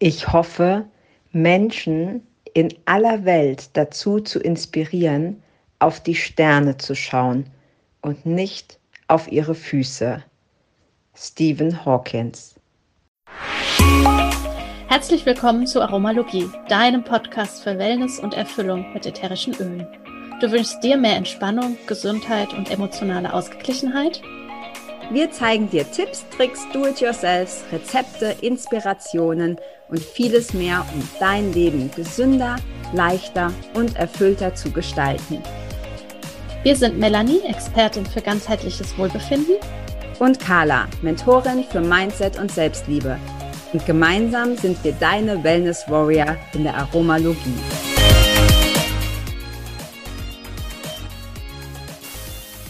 Ich hoffe, Menschen in aller Welt dazu zu inspirieren, auf die Sterne zu schauen und nicht auf ihre Füße. Stephen Hawkins Herzlich willkommen zu Aromalogie, deinem Podcast für Wellness und Erfüllung mit ätherischen Ölen. Du wünschst dir mehr Entspannung, Gesundheit und emotionale Ausgeglichenheit? Wir zeigen dir Tipps, Tricks, Do-it-yourselfs, Rezepte, Inspirationen und vieles mehr, um dein Leben gesünder, leichter und erfüllter zu gestalten. Wir sind Melanie, Expertin für ganzheitliches Wohlbefinden. Und Carla, Mentorin für Mindset und Selbstliebe. Und gemeinsam sind wir deine Wellness Warrior in der Aromalogie.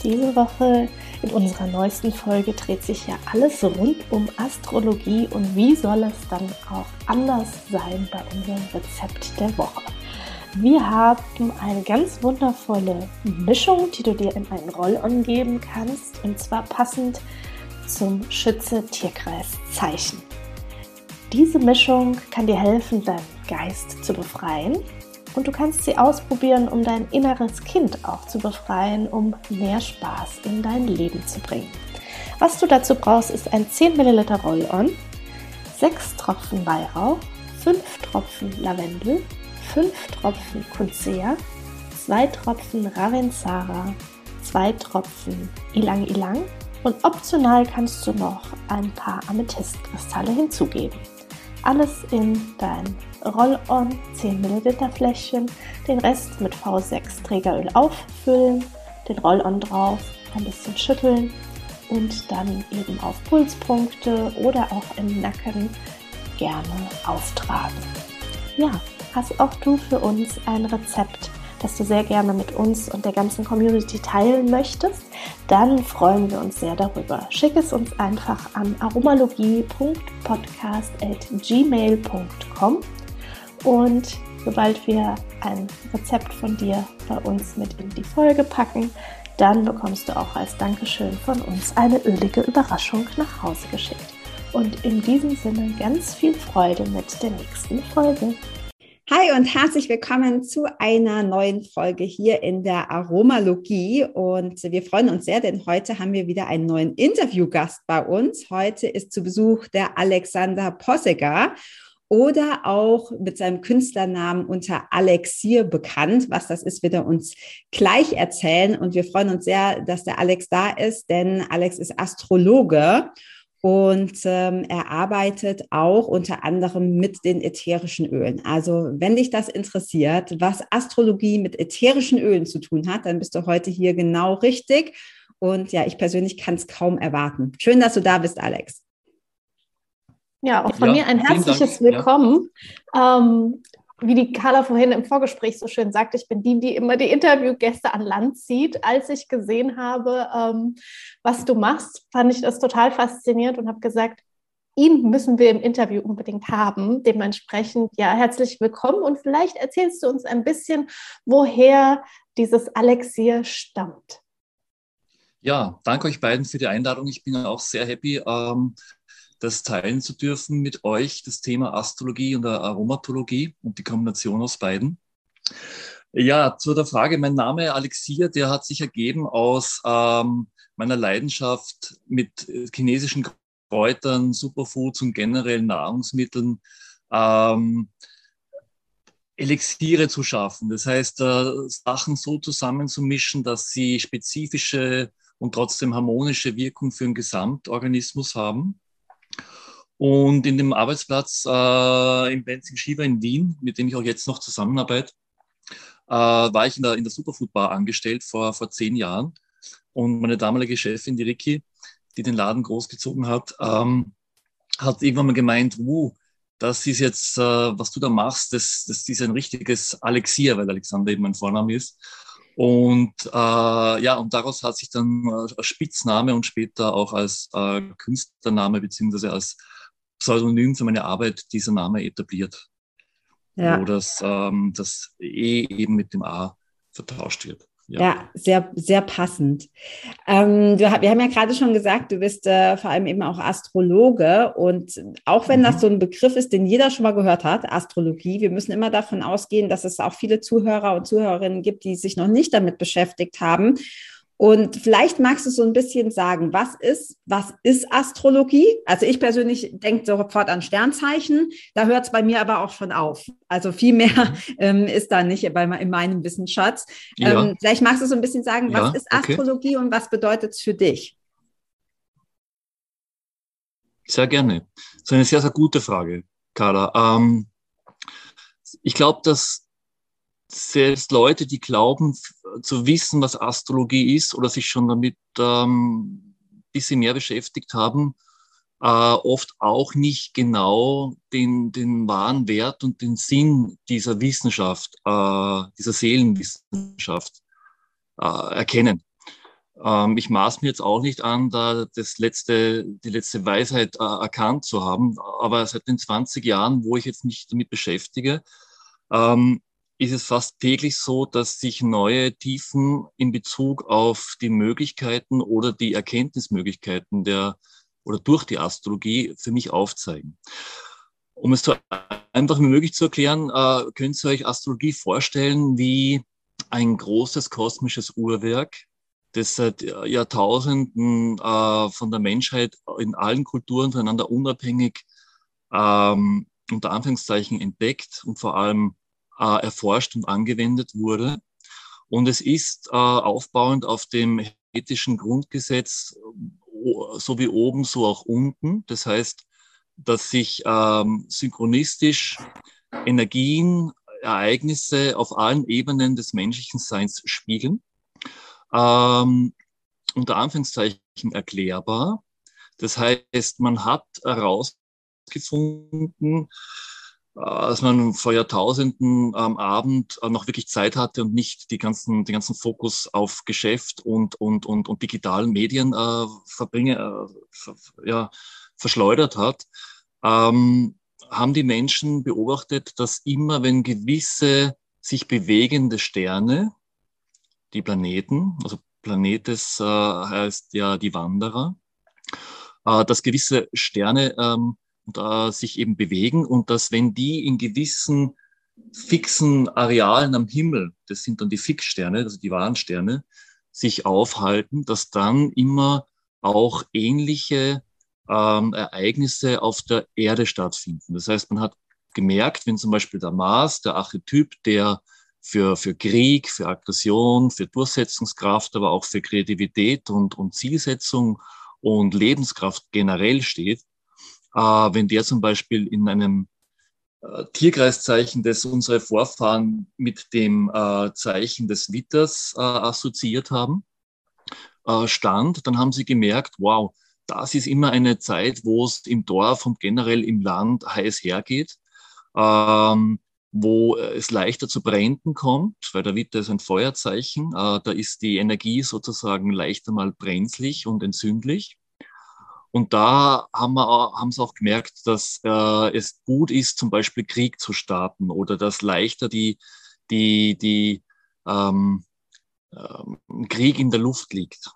Diese Woche in unserer neuesten Folge dreht sich ja alles rund um Astrologie und wie soll es dann auch anders sein bei unserem Rezept der Woche. Wir haben eine ganz wundervolle Mischung, die du dir in einen Roll-On geben kannst und zwar passend zum Schütze-Tierkreis-Zeichen. Diese Mischung kann dir helfen, deinen Geist zu befreien und du kannst sie ausprobieren, um dein inneres Kind auch zu befreien, um mehr Spaß in dein Leben zu bringen. Was du dazu brauchst, ist ein 10 ml Roll-On, 6 Tropfen Weihrauch, 5 Tropfen Lavendel, 5 Tropfen Kunsea, 2 Tropfen Ravensara, 2 Tropfen Ilang Ilang und optional kannst du noch ein paar Amethystkristalle hinzugeben. Alles in dein Roll-On 10 ml Fläschchen, den Rest mit V6 Trägeröl auffüllen, den Roll-On drauf, ein bisschen schütteln und dann eben auf Pulspunkte oder auch im Nacken gerne auftragen. Ja, hast auch du für uns ein Rezept, das du sehr gerne mit uns und der ganzen Community teilen möchtest, dann freuen wir uns sehr darüber. Schick es uns einfach an aromalogie.podcast.gmail.com und sobald wir ein Rezept von dir bei uns mit in die Folge packen, dann bekommst du auch als Dankeschön von uns eine ölige Überraschung nach Hause geschickt. Und in diesem Sinne ganz viel Freude mit der nächsten Folge. Hi und herzlich willkommen zu einer neuen Folge hier in der Aromalogie. Und wir freuen uns sehr, denn heute haben wir wieder einen neuen Interviewgast bei uns. Heute ist zu Besuch der Alexander Posseger oder auch mit seinem Künstlernamen unter Alexier bekannt. Was das ist, wird er uns gleich erzählen. Und wir freuen uns sehr, dass der Alex da ist, denn Alex ist Astrologe und ähm, er arbeitet auch unter anderem mit den ätherischen Ölen. Also wenn dich das interessiert, was Astrologie mit ätherischen Ölen zu tun hat, dann bist du heute hier genau richtig. Und ja, ich persönlich kann es kaum erwarten. Schön, dass du da bist, Alex. Ja, auch von ja, mir ein herzliches Willkommen. Ja. Ähm, wie die Carla vorhin im Vorgespräch so schön sagte, ich bin die, die immer die Interviewgäste an Land zieht. Als ich gesehen habe, ähm, was du machst, fand ich das total faszinierend und habe gesagt, ihn müssen wir im Interview unbedingt haben. Dementsprechend, ja, herzlich willkommen und vielleicht erzählst du uns ein bisschen, woher dieses Alexier stammt. Ja, danke euch beiden für die Einladung. Ich bin auch sehr happy, ähm, das teilen zu dürfen mit euch, das Thema Astrologie und Aromatologie und die Kombination aus beiden. Ja, zu der Frage, mein Name Alexia, der hat sich ergeben aus ähm, meiner Leidenschaft mit chinesischen Kräutern, Superfoods und generell Nahrungsmitteln. Ähm, Elixiere zu schaffen. Das heißt, äh, Sachen so zusammenzumischen, dass sie spezifische und trotzdem harmonische Wirkung für den Gesamtorganismus haben. Und in dem Arbeitsplatz äh, im Benzing Shiva in Wien, mit dem ich auch jetzt noch zusammenarbeite, äh, war ich in der, in der Superfood Bar angestellt vor, vor zehn Jahren. Und meine damalige Chefin, die Ricky, die den Laden großgezogen hat, ähm, hat irgendwann mal gemeint, uh, das ist jetzt, äh, was du da machst, das, das ist ein richtiges Alexier, weil Alexander eben mein Vorname ist. Und äh, ja, und daraus hat sich dann äh, als Spitzname und später auch als äh, Künstlername beziehungsweise als Pseudonym für meine Arbeit dieser Name etabliert. Ja. Wo das, ähm, das E eben mit dem A vertauscht wird. Ja. ja, sehr, sehr passend. Ähm, du, wir haben ja gerade schon gesagt, du bist äh, vor allem eben auch Astrologe und auch wenn mhm. das so ein Begriff ist, den jeder schon mal gehört hat, Astrologie, wir müssen immer davon ausgehen, dass es auch viele Zuhörer und Zuhörerinnen gibt, die sich noch nicht damit beschäftigt haben. Und vielleicht magst du so ein bisschen sagen, was ist, was ist Astrologie? Also ich persönlich denke sofort an Sternzeichen, da hört es bei mir aber auch schon auf. Also viel mehr mhm. ähm, ist da nicht bei, in meinem Wissensschatz. Ja. Ähm, vielleicht magst du so ein bisschen sagen, was ja, ist Astrologie okay. und was bedeutet es für dich? Sehr gerne. Das ist eine sehr, sehr gute Frage, Carla. Ähm, ich glaube, dass selbst Leute, die glauben zu wissen, was Astrologie ist oder sich schon damit ähm, bisschen mehr beschäftigt haben, äh, oft auch nicht genau den, den wahren Wert und den Sinn dieser Wissenschaft, äh, dieser Seelenwissenschaft äh, erkennen. Ähm, ich maß mir jetzt auch nicht an, da das letzte, die letzte Weisheit äh, erkannt zu haben, aber seit den 20 Jahren, wo ich jetzt mich damit beschäftige, ähm, ist es fast täglich so, dass sich neue Tiefen in Bezug auf die Möglichkeiten oder die Erkenntnismöglichkeiten der oder durch die Astrologie für mich aufzeigen. Um es so einfach wie möglich zu erklären, äh, könnt ihr euch Astrologie vorstellen wie ein großes kosmisches Uhrwerk, das seit Jahrtausenden äh, von der Menschheit in allen Kulturen voneinander unabhängig ähm, unter Anführungszeichen entdeckt und vor allem äh, erforscht und angewendet wurde. Und es ist äh, aufbauend auf dem ethischen Grundgesetz, so wie oben, so auch unten. Das heißt, dass sich ähm, synchronistisch Energien, Ereignisse auf allen Ebenen des menschlichen Seins spiegeln. Ähm, unter Anführungszeichen erklärbar. Das heißt, man hat herausgefunden, dass man vor Jahrtausenden am Abend äh, noch wirklich Zeit hatte und nicht die ganzen, den ganzen Fokus auf Geschäft und, und, und, und digitalen Medien äh, verbringe, äh, ja, verschleudert hat, ähm, haben die Menschen beobachtet, dass immer wenn gewisse sich bewegende Sterne, die Planeten, also Planetes äh, heißt ja die Wanderer, äh, dass gewisse Sterne ähm, äh, sich eben bewegen und dass wenn die in gewissen fixen Arealen am Himmel, das sind dann die Fixsterne, also die Warnsterne, sich aufhalten, dass dann immer auch ähnliche ähm, Ereignisse auf der Erde stattfinden. Das heißt, man hat gemerkt, wenn zum Beispiel der Mars, der Archetyp, der für, für Krieg, für Aggression, für Durchsetzungskraft, aber auch für Kreativität und, und Zielsetzung und Lebenskraft generell steht, äh, wenn der zum Beispiel in einem äh, Tierkreiszeichen, das unsere Vorfahren mit dem äh, Zeichen des Witters äh, assoziiert haben, äh, stand, dann haben sie gemerkt, wow, das ist immer eine Zeit, wo es im Dorf und generell im Land heiß hergeht, ähm, wo es leichter zu Bränden kommt, weil der Witter ist ein Feuerzeichen, äh, da ist die Energie sozusagen leichter mal brenzlig und entzündlich. Und da haben, wir, haben sie auch gemerkt, dass äh, es gut ist, zum Beispiel Krieg zu starten oder dass leichter die, die, die ähm, ähm, Krieg in der Luft liegt.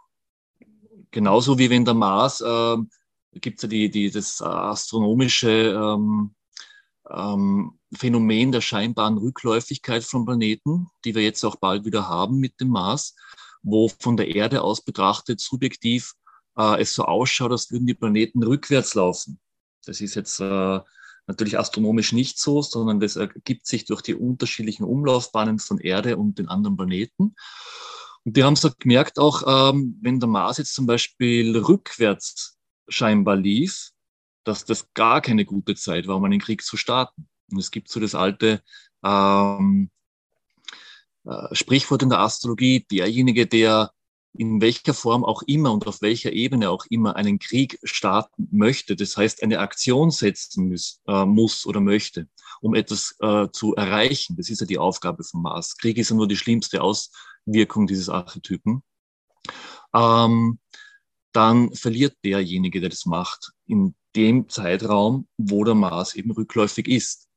Genauso wie wenn der Mars, äh, gibt es ja die, die, das astronomische ähm, ähm, Phänomen der scheinbaren Rückläufigkeit von Planeten, die wir jetzt auch bald wieder haben mit dem Mars, wo von der Erde aus betrachtet subjektiv äh, es so ausschaut, als würden die Planeten rückwärts laufen. Das ist jetzt äh, natürlich astronomisch nicht so, sondern das ergibt sich durch die unterschiedlichen Umlaufbahnen von Erde und den anderen Planeten. Und die haben so gemerkt, auch ähm, wenn der Mars jetzt zum Beispiel rückwärts scheinbar lief, dass das gar keine gute Zeit war, um einen Krieg zu starten. Und es gibt so das alte ähm, äh, Sprichwort in der Astrologie, derjenige, der in welcher Form auch immer und auf welcher Ebene auch immer einen Krieg starten möchte, das heißt eine Aktion setzen muss, äh, muss oder möchte, um etwas äh, zu erreichen. Das ist ja die Aufgabe von Mars. Krieg ist ja nur die schlimmste Auswirkung dieses Archetypen. Ähm, dann verliert derjenige, der das macht, in dem Zeitraum, wo der Mars eben rückläufig ist.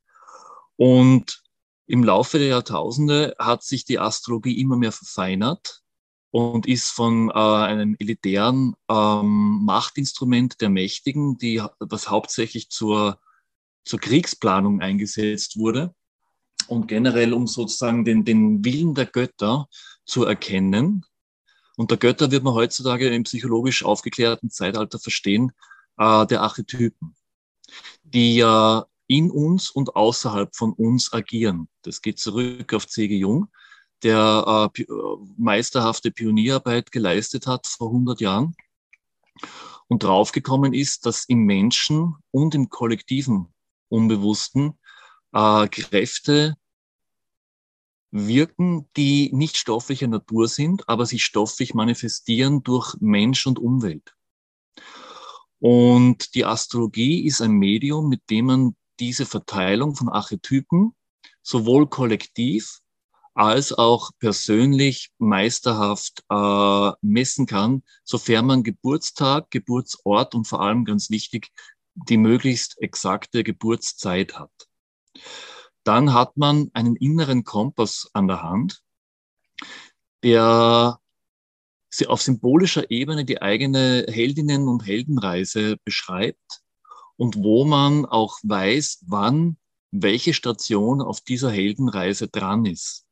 Und Im Laufe der Jahrtausende hat sich die Astrologie immer mehr verfeinert und ist von äh, einem elitären ähm, Machtinstrument der Mächtigen, die, was hauptsächlich zur, zur Kriegsplanung eingesetzt wurde und generell um sozusagen den, den Willen der Götter zu erkennen. Und der Götter wird man heutzutage im psychologisch aufgeklärten Zeitalter verstehen, äh, der Archetypen, die ja in uns und außerhalb von uns agieren. Das geht zurück auf C.G. Jung, der äh, meisterhafte Pionierarbeit geleistet hat vor 100 Jahren und draufgekommen ist, dass im Menschen und im kollektiven Unbewussten äh, Kräfte wirken, die nicht stofflicher Natur sind, aber sich stofflich manifestieren durch Mensch und Umwelt. Und die Astrologie ist ein Medium, mit dem man diese Verteilung von Archetypen sowohl kollektiv als auch persönlich meisterhaft äh, messen kann, sofern man Geburtstag, Geburtsort und vor allem ganz wichtig die möglichst exakte Geburtszeit hat. Dann hat man einen inneren Kompass an der Hand, der auf symbolischer Ebene die eigene Heldinnen- und Heldenreise beschreibt und wo man auch weiß, wann welche Station auf dieser Heldenreise dran ist.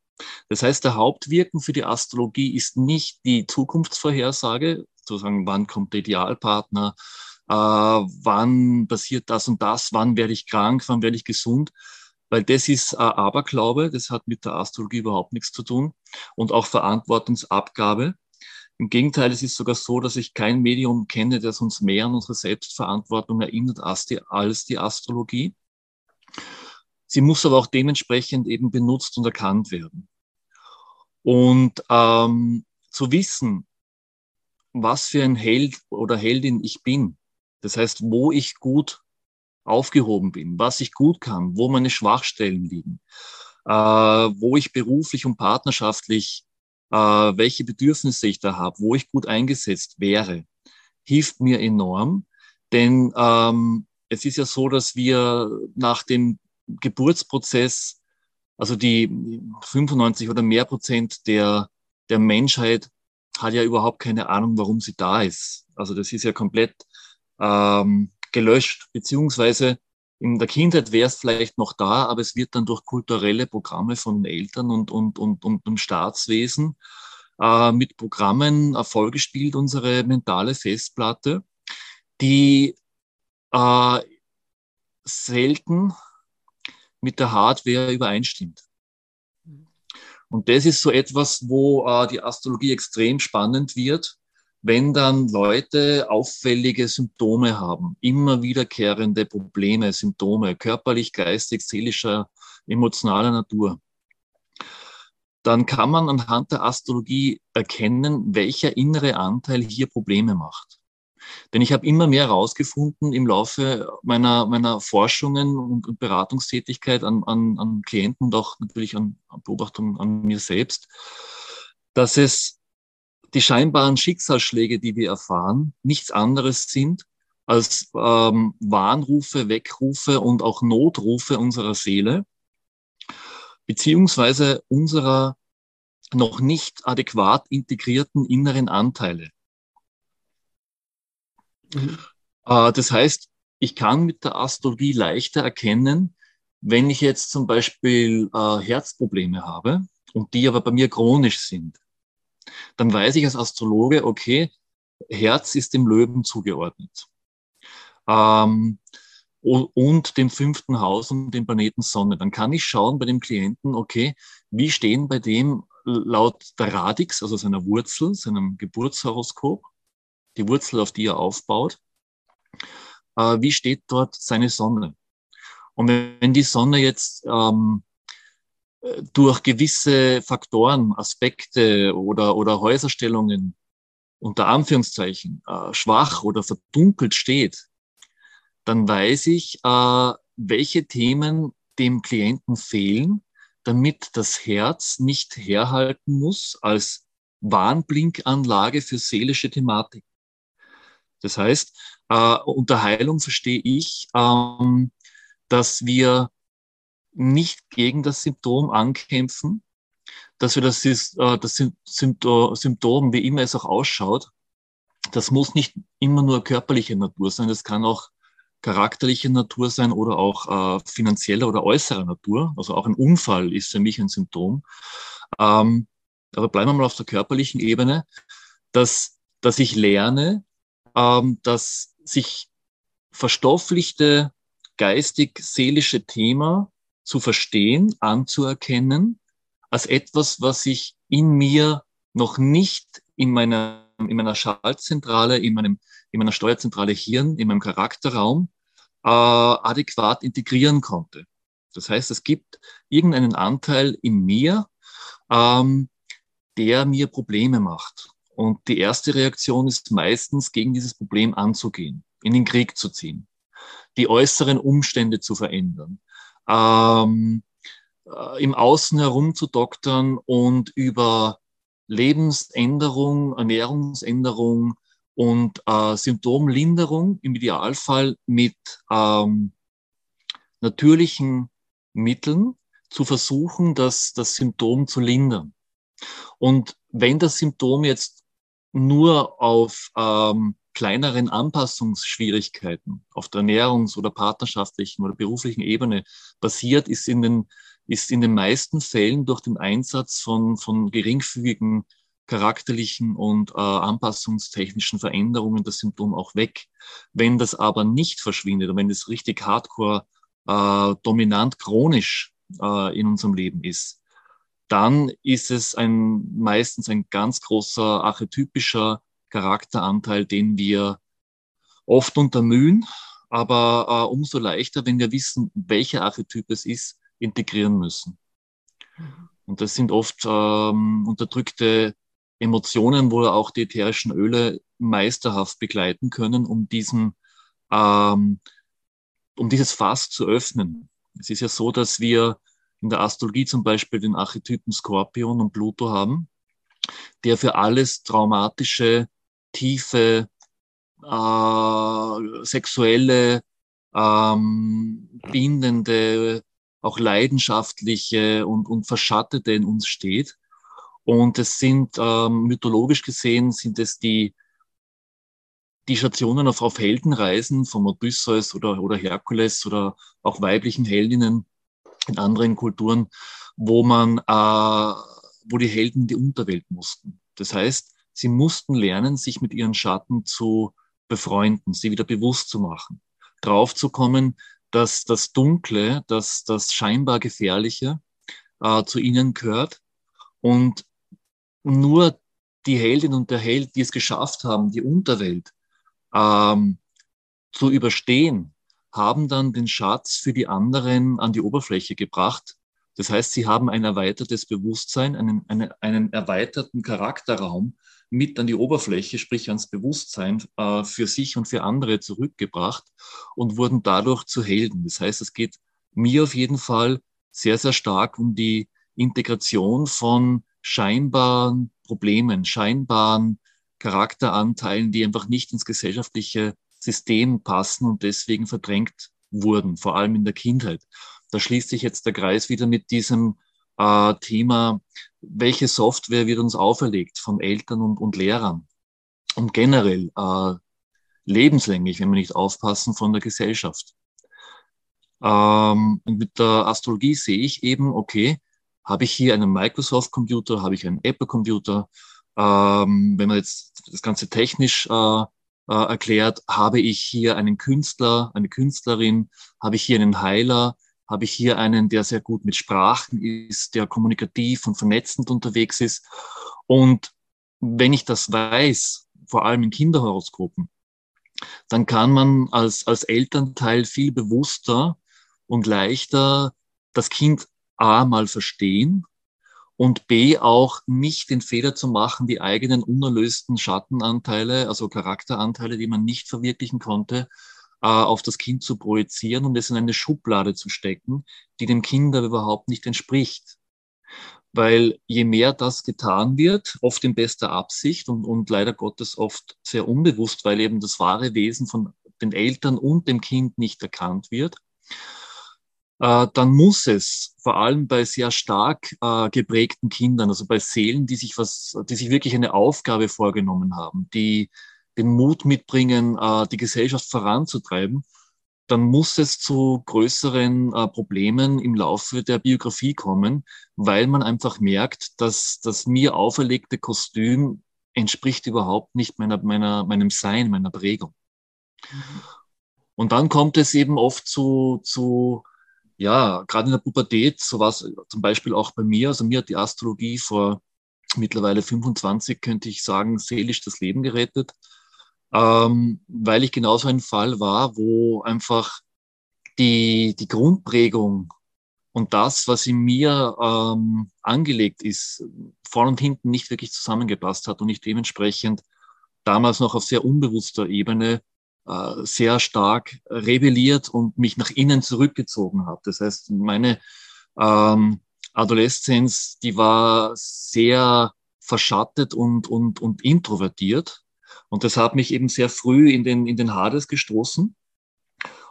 Das heißt, der Hauptwirken für die Astrologie ist nicht die Zukunftsvorhersage, sozusagen, wann kommt der Idealpartner, äh, wann passiert das und das, wann werde ich krank, wann werde ich gesund, weil das ist äh, Aberglaube, das hat mit der Astrologie überhaupt nichts zu tun und auch Verantwortungsabgabe. Im Gegenteil, es ist sogar so, dass ich kein Medium kenne, das uns mehr an unsere Selbstverantwortung erinnert als die, als die Astrologie. Sie muss aber auch dementsprechend eben benutzt und erkannt werden. Und ähm, zu wissen, was für ein Held oder Heldin ich bin, das heißt, wo ich gut aufgehoben bin, was ich gut kann, wo meine Schwachstellen liegen, äh, wo ich beruflich und partnerschaftlich, äh, welche Bedürfnisse ich da habe, wo ich gut eingesetzt wäre, hilft mir enorm. Denn ähm, es ist ja so, dass wir nach dem Geburtsprozess, also die 95 oder mehr Prozent der, der Menschheit hat ja überhaupt keine Ahnung, warum sie da ist. Also das ist ja komplett ähm, gelöscht, beziehungsweise in der Kindheit wäre es vielleicht noch da, aber es wird dann durch kulturelle Programme von Eltern und, und, und, und dem Staatswesen äh, mit Programmen Erfolg gespielt, unsere mentale Festplatte, die äh, selten mit der Hardware übereinstimmt. Und das ist so etwas, wo äh, die Astrologie extrem spannend wird, wenn dann Leute auffällige Symptome haben, immer wiederkehrende Probleme, Symptome, körperlich, geistig, seelischer, emotionaler Natur, dann kann man anhand der Astrologie erkennen, welcher innere Anteil hier Probleme macht. Denn ich habe immer mehr herausgefunden im Laufe meiner, meiner Forschungen und Beratungstätigkeit an, an, an Klienten und auch natürlich an, Beobachtungen an mir selbst, dass es die scheinbaren Schicksalsschläge, die wir erfahren, nichts anderes sind als ähm, Warnrufe, Weckrufe und auch Notrufe unserer Seele, beziehungsweise unserer noch nicht adäquat integrierten inneren Anteile. Mhm. Äh, das heißt, ich kann mit der Astrologie leichter erkennen, wenn ich jetzt zum Beispiel äh, Herzprobleme habe und die aber bei mir chronisch sind dann weiß ich als Astrologe, okay, Herz ist dem Löwen zugeordnet. Ähm, und dem fünften Haus und dem Planeten Sonne. Dann kann ich schauen bei dem Klienten, okay, wie stehen bei dem laut der Radix, also seiner Wurzel, seinem Geburtshoroskop, die Wurzel, auf die er aufbaut, äh, wie steht dort seine Sonne? Und wenn die Sonne jetzt ähm, durch gewisse Faktoren, Aspekte oder, oder Häuserstellungen unter Anführungszeichen äh, schwach oder verdunkelt steht, dann weiß ich, äh, welche Themen dem Klienten fehlen, damit das Herz nicht herhalten muss als Warnblinkanlage für seelische Thematik. Das heißt, äh, unter Heilung verstehe ich, ähm, dass wir nicht gegen das Symptom ankämpfen, dass wir das, ist, äh, das Symptom, wie immer es auch ausschaut, das muss nicht immer nur körperliche Natur sein, das kann auch charakterliche Natur sein oder auch äh, finanzieller oder äußerer Natur. Also auch ein Unfall ist für mich ein Symptom. Ähm, aber bleiben wir mal auf der körperlichen Ebene, dass, dass ich lerne, ähm, dass sich verstofflichte geistig-seelische Thema zu verstehen, anzuerkennen, als etwas, was ich in mir noch nicht in meiner, in meiner Schaltzentrale, in, meinem, in meiner Steuerzentrale Hirn, in meinem Charakterraum äh, adäquat integrieren konnte. Das heißt, es gibt irgendeinen Anteil in mir, ähm, der mir Probleme macht. Und die erste Reaktion ist meistens, gegen dieses Problem anzugehen, in den Krieg zu ziehen, die äußeren Umstände zu verändern, ähm, äh, im Außen herumzudoktern und über Lebensänderung, Ernährungsänderung und äh, Symptomlinderung im Idealfall mit ähm, natürlichen Mitteln zu versuchen, das, das Symptom zu lindern. Und wenn das Symptom jetzt nur auf ähm, kleineren Anpassungsschwierigkeiten auf der ernährungs- oder partnerschaftlichen oder beruflichen Ebene basiert, ist in den, ist in den meisten Fällen durch den Einsatz von, von geringfügigen charakterlichen und äh, anpassungstechnischen Veränderungen das Symptom auch weg. Wenn das aber nicht verschwindet und wenn es richtig hardcore äh, dominant chronisch äh, in unserem Leben ist, dann ist es ein, meistens ein ganz großer archetypischer Charakteranteil, den wir oft untermühen, aber äh, umso leichter, wenn wir wissen, welcher Archetyp es ist, integrieren müssen. Mhm. Und das sind oft ähm, unterdrückte Emotionen, wo auch die ätherischen Öle meisterhaft begleiten können, um diesen, ähm, um dieses Fass zu öffnen. Es ist ja so, dass wir in der Astrologie zum Beispiel den Archetypen Skorpion und Pluto haben, der für alles traumatische, tiefe, äh, sexuelle, ähm, bindende, auch leidenschaftliche und, und verschattete in uns steht. Und es sind ähm, mythologisch gesehen sind es die die Stationen auf, auf Heldenreisen von Odysseus oder, oder Herkules oder auch weiblichen Heldinnen in anderen Kulturen, wo man, äh, wo die Helden die Unterwelt mussten. Das heißt, sie mussten lernen, sich mit ihren Schatten zu befreunden, sie wieder bewusst zu machen, draufzukommen, dass das Dunkle, dass das scheinbar Gefährliche äh, zu ihnen gehört und nur die Heldin und der Held, die es geschafft haben, die Unterwelt ähm, zu überstehen, haben dann den Schatz für die anderen an die Oberfläche gebracht. Das heißt, sie haben ein erweitertes Bewusstsein, einen, einen, einen erweiterten Charakterraum mit an die Oberfläche, sprich ans Bewusstsein äh, für sich und für andere zurückgebracht und wurden dadurch zu Helden. Das heißt, es geht mir auf jeden Fall sehr, sehr stark um die Integration von scheinbaren Problemen, scheinbaren Charakteranteilen, die einfach nicht ins gesellschaftliche System passen und deswegen verdrängt wurden, vor allem in der Kindheit. Da schließt sich jetzt der Kreis wieder mit diesem äh, Thema, welche Software wird uns auferlegt von Eltern und, und Lehrern und generell äh, lebenslänglich, wenn wir nicht aufpassen, von der Gesellschaft. Ähm, und mit der Astrologie sehe ich eben, okay, habe ich hier einen Microsoft-Computer, habe ich einen Apple-Computer. Ähm, wenn man jetzt das Ganze technisch äh, äh, erklärt, habe ich hier einen Künstler, eine Künstlerin, habe ich hier einen Heiler, habe ich hier einen, der sehr gut mit Sprachen ist, der kommunikativ und vernetzend unterwegs ist. Und wenn ich das weiß, vor allem in Kinderhoroskopen, dann kann man als, als Elternteil viel bewusster und leichter das Kind A mal verstehen und B auch nicht den Fehler zu machen, die eigenen unerlösten Schattenanteile, also Charakteranteile, die man nicht verwirklichen konnte, äh, auf das Kind zu projizieren und es in eine Schublade zu stecken, die dem Kind aber überhaupt nicht entspricht. Weil je mehr das getan wird, oft in bester Absicht und, und leider Gottes oft sehr unbewusst, weil eben das wahre Wesen von den Eltern und dem Kind nicht erkannt wird, dann muss es vor allem bei sehr stark äh, geprägten Kindern, also bei Seelen, die sich was, die sich wirklich eine Aufgabe vorgenommen haben, die den Mut mitbringen, äh, die Gesellschaft voranzutreiben, dann muss es zu größeren äh, Problemen im Laufe der Biografie kommen, weil man einfach merkt, dass das mir auferlegte Kostüm entspricht überhaupt nicht meiner, meiner, meinem Sein, meiner Prägung. Mhm. Und dann kommt es eben oft zu, zu ja, gerade in der Pubertät, so war es zum Beispiel auch bei mir. Also mir hat die Astrologie vor mittlerweile 25, könnte ich sagen, seelisch das Leben gerettet, ähm, weil ich genauso ein Fall war, wo einfach die, die Grundprägung und das, was in mir ähm, angelegt ist, vorn und hinten nicht wirklich zusammengepasst hat und ich dementsprechend damals noch auf sehr unbewusster Ebene äh, sehr stark rebelliert und mich nach innen zurückgezogen habe. Das heißt, meine ähm, Adoleszenz, die war sehr verschattet und, und, und introvertiert. Und das hat mich eben sehr früh in den, in den Hades gestoßen.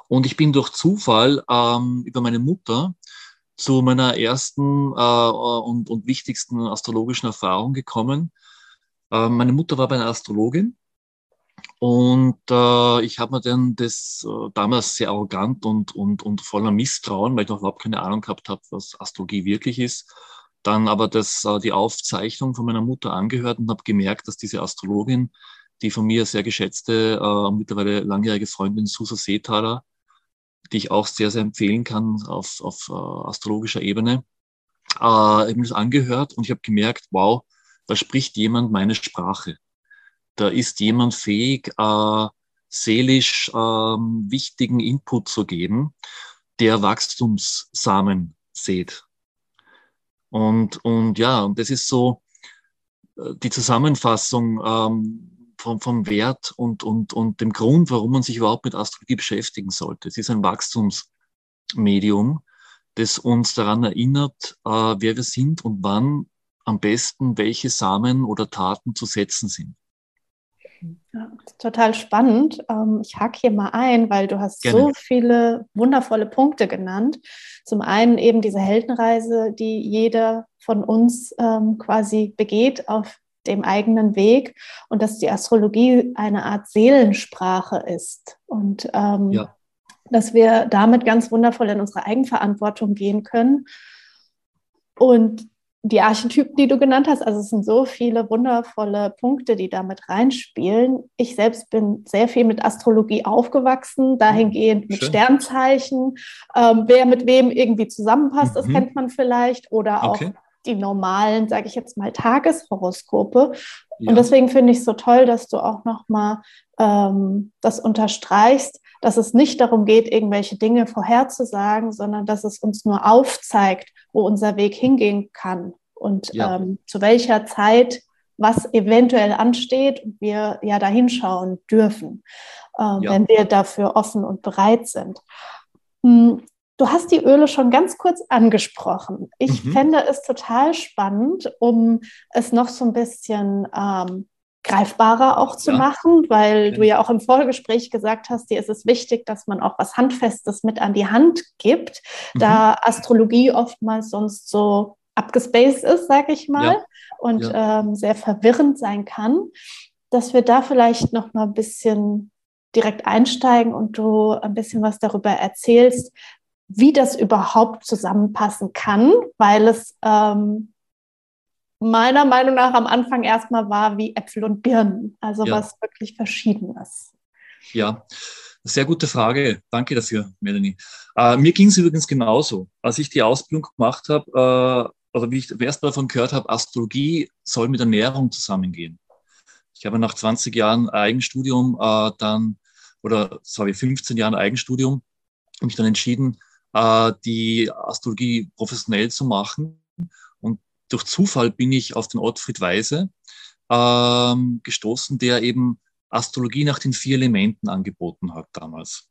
Und ich bin durch Zufall ähm, über meine Mutter zu meiner ersten äh, und, und wichtigsten astrologischen Erfahrung gekommen. Äh, meine Mutter war bei einer Astrologin und äh, ich habe mir dann das äh, damals sehr arrogant und, und, und voller Misstrauen, weil ich noch überhaupt keine Ahnung gehabt habe, was Astrologie wirklich ist, dann aber das, äh, die Aufzeichnung von meiner Mutter angehört und habe gemerkt, dass diese Astrologin, die von mir sehr geschätzte, äh, mittlerweile langjährige Freundin Susa Seethaler, die ich auch sehr, sehr empfehlen kann auf, auf äh, astrologischer Ebene, äh, eben das angehört und ich habe gemerkt, wow, da spricht jemand meine Sprache da ist jemand fähig, äh, seelisch äh, wichtigen Input zu geben, der Wachstumssamen sät. Und, und ja, und das ist so äh, die Zusammenfassung ähm, vom, vom Wert und, und, und dem Grund, warum man sich überhaupt mit Astrologie beschäftigen sollte. Es ist ein Wachstumsmedium, das uns daran erinnert, äh, wer wir sind und wann am besten welche Samen oder Taten zu setzen sind. Ja, total spannend. Ähm, ich hake hier mal ein, weil du hast Gerne. so viele wundervolle Punkte genannt. Zum einen eben diese Heldenreise, die jeder von uns ähm, quasi begeht auf dem eigenen Weg und dass die Astrologie eine Art Seelensprache ist und ähm, ja. dass wir damit ganz wundervoll in unsere Eigenverantwortung gehen können. Und die Archetypen, die du genannt hast, also es sind so viele wundervolle Punkte, die damit reinspielen. Ich selbst bin sehr viel mit Astrologie aufgewachsen, dahingehend mit Schön. Sternzeichen. Ähm, wer mit wem irgendwie zusammenpasst, mhm. das kennt man vielleicht. Oder auch okay. die normalen, sage ich jetzt mal, Tageshoroskope. Ja. Und deswegen finde ich es so toll, dass du auch nochmal ähm, das unterstreichst, dass es nicht darum geht, irgendwelche Dinge vorherzusagen, sondern dass es uns nur aufzeigt, wo unser Weg hingehen kann und ja. ähm, zu welcher Zeit was eventuell ansteht und wir ja da hinschauen dürfen, äh, ja. wenn wir dafür offen und bereit sind. Hm, du hast die Öle schon ganz kurz angesprochen. Ich mhm. fände es total spannend, um es noch so ein bisschen ähm, greifbarer auch zu ja. machen, weil ja. du ja auch im Vorgespräch gesagt hast, dir ist es wichtig, dass man auch was Handfestes mit an die Hand gibt, mhm. da Astrologie oftmals sonst so abgespaced ist, sage ich mal, ja. und ähm, sehr verwirrend sein kann, dass wir da vielleicht noch mal ein bisschen direkt einsteigen und du ein bisschen was darüber erzählst, wie das überhaupt zusammenpassen kann, weil es ähm, meiner Meinung nach am Anfang erstmal war wie Äpfel und Birnen, also ja. was wirklich Verschiedenes. Ja, sehr gute Frage. Danke dafür, Melanie. Äh, mir ging es übrigens genauso. Als ich die Ausbildung gemacht habe, äh, oder wie ich erst davon gehört habe, Astrologie soll mit Ernährung zusammengehen. Ich habe nach 20 Jahren Eigenstudium äh, dann, oder sorry, 15 Jahren Eigenstudium, mich dann entschieden, äh, die Astrologie professionell zu machen durch Zufall bin ich auf den Ottfried Weise ähm, gestoßen, der eben Astrologie nach den vier Elementen angeboten hat damals.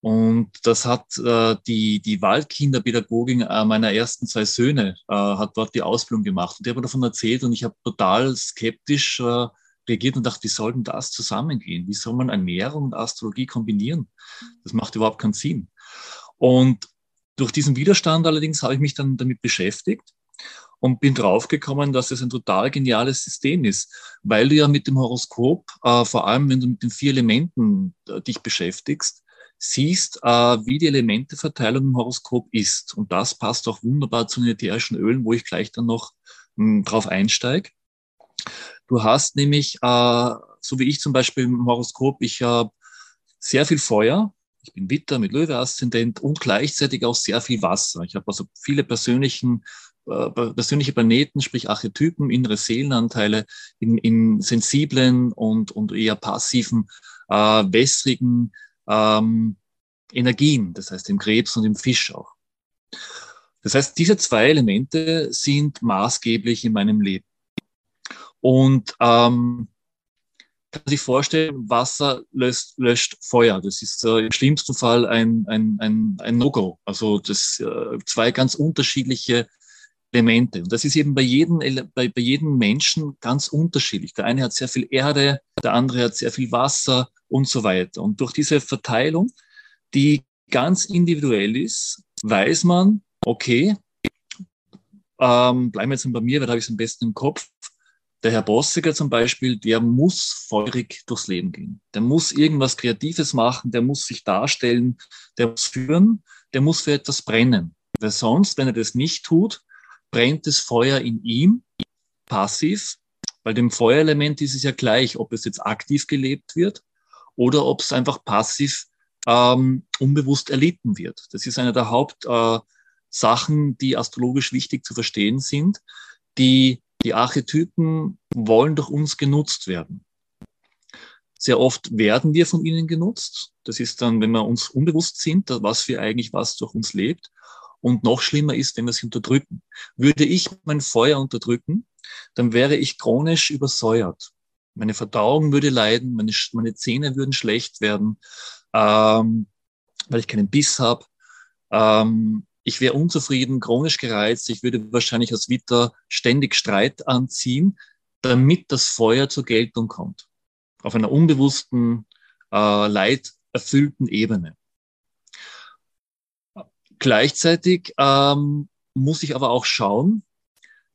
Und das hat äh, die, die Waldkinderpädagogin äh, meiner ersten zwei Söhne, äh, hat dort die Ausbildung gemacht. Und der hat davon erzählt und ich habe total skeptisch äh, reagiert und dachte, wie soll denn das zusammengehen? Wie soll man Ernährung und Astrologie kombinieren? Das macht überhaupt keinen Sinn. Und Durch diesen Widerstand allerdings habe ich mich dann damit beschäftigt und bin draufgekommen, dass es ein total geniales System ist, weil du ja mit dem Horoskop, äh, vor allem wenn du mit den vier Elementen äh, dich beschäftigst, siehst, äh, wie die Elementeverteilung im Horoskop ist. Und das passt auch wunderbar zu den ätherischen Ölen, wo ich gleich dann noch mh, hm, drauf einsteige. Du hast nämlich, äh, so wie ich zum Beispiel im Horoskop, ich habe sehr viel Feuer, ich bin Witter mit Löwe-Aszendent und gleichzeitig auch sehr viel Wasser. Ich habe also viele persönlichen äh, persönliche Planeten, sprich Archetypen, innere Seelenanteile in, in sensiblen und, und eher passiven, äh, wässrigen ähm, Energien, das heißt im Krebs und im Fisch auch. Das heißt, diese zwei Elemente sind maßgeblich in meinem Leben. Und ähm, kann sich vorstellen, Wasser löscht, löscht Feuer. Das ist äh, im schlimmsten Fall ein, ein, ein, ein No-Go. Also das äh, zwei ganz unterschiedliche Elemente. Und das ist eben bei jedem, bei, bei jedem Menschen ganz unterschiedlich. Der eine hat sehr viel Erde, der andere hat sehr viel Wasser und so weiter. Und durch diese Verteilung, die ganz individuell ist, weiß man, okay, ähm, bleiben wir jetzt bei mir, weil da habe ich es am besten im Kopf. Der Herr Bossiger zum Beispiel, der muss feurig durchs Leben gehen. Der muss irgendwas Kreatives machen, der muss sich darstellen, der muss führen, der muss für etwas brennen. Weil sonst, wenn er das nicht tut, brennt das Feuer in ihm passiv, weil dem Feuerelement ist es ja gleich, ob es jetzt aktiv gelebt wird oder ob es einfach passiv ähm, unbewusst erlitten wird. Das ist eine der Hauptsachen, äh, die astrologisch wichtig zu verstehen sind. Die, die Archetypen wollen durch uns genutzt werden. Sehr oft werden wir von ihnen genutzt. Das ist dann, wenn wir uns unbewusst sind, was für eigentlich was durch uns lebt. Und noch schlimmer ist, wenn wir sie unterdrücken. Würde ich mein Feuer unterdrücken, dann wäre ich chronisch übersäuert. Meine Verdauung würde leiden, meine, meine Zähne würden schlecht werden, ähm, weil ich keinen Biss habe. Ähm, ich wäre unzufrieden, chronisch gereizt. Ich würde wahrscheinlich als Witter ständig Streit anziehen, damit das Feuer zur Geltung kommt. Auf einer unbewussten, äh, leiderfüllten Ebene. Gleichzeitig ähm, muss ich aber auch schauen,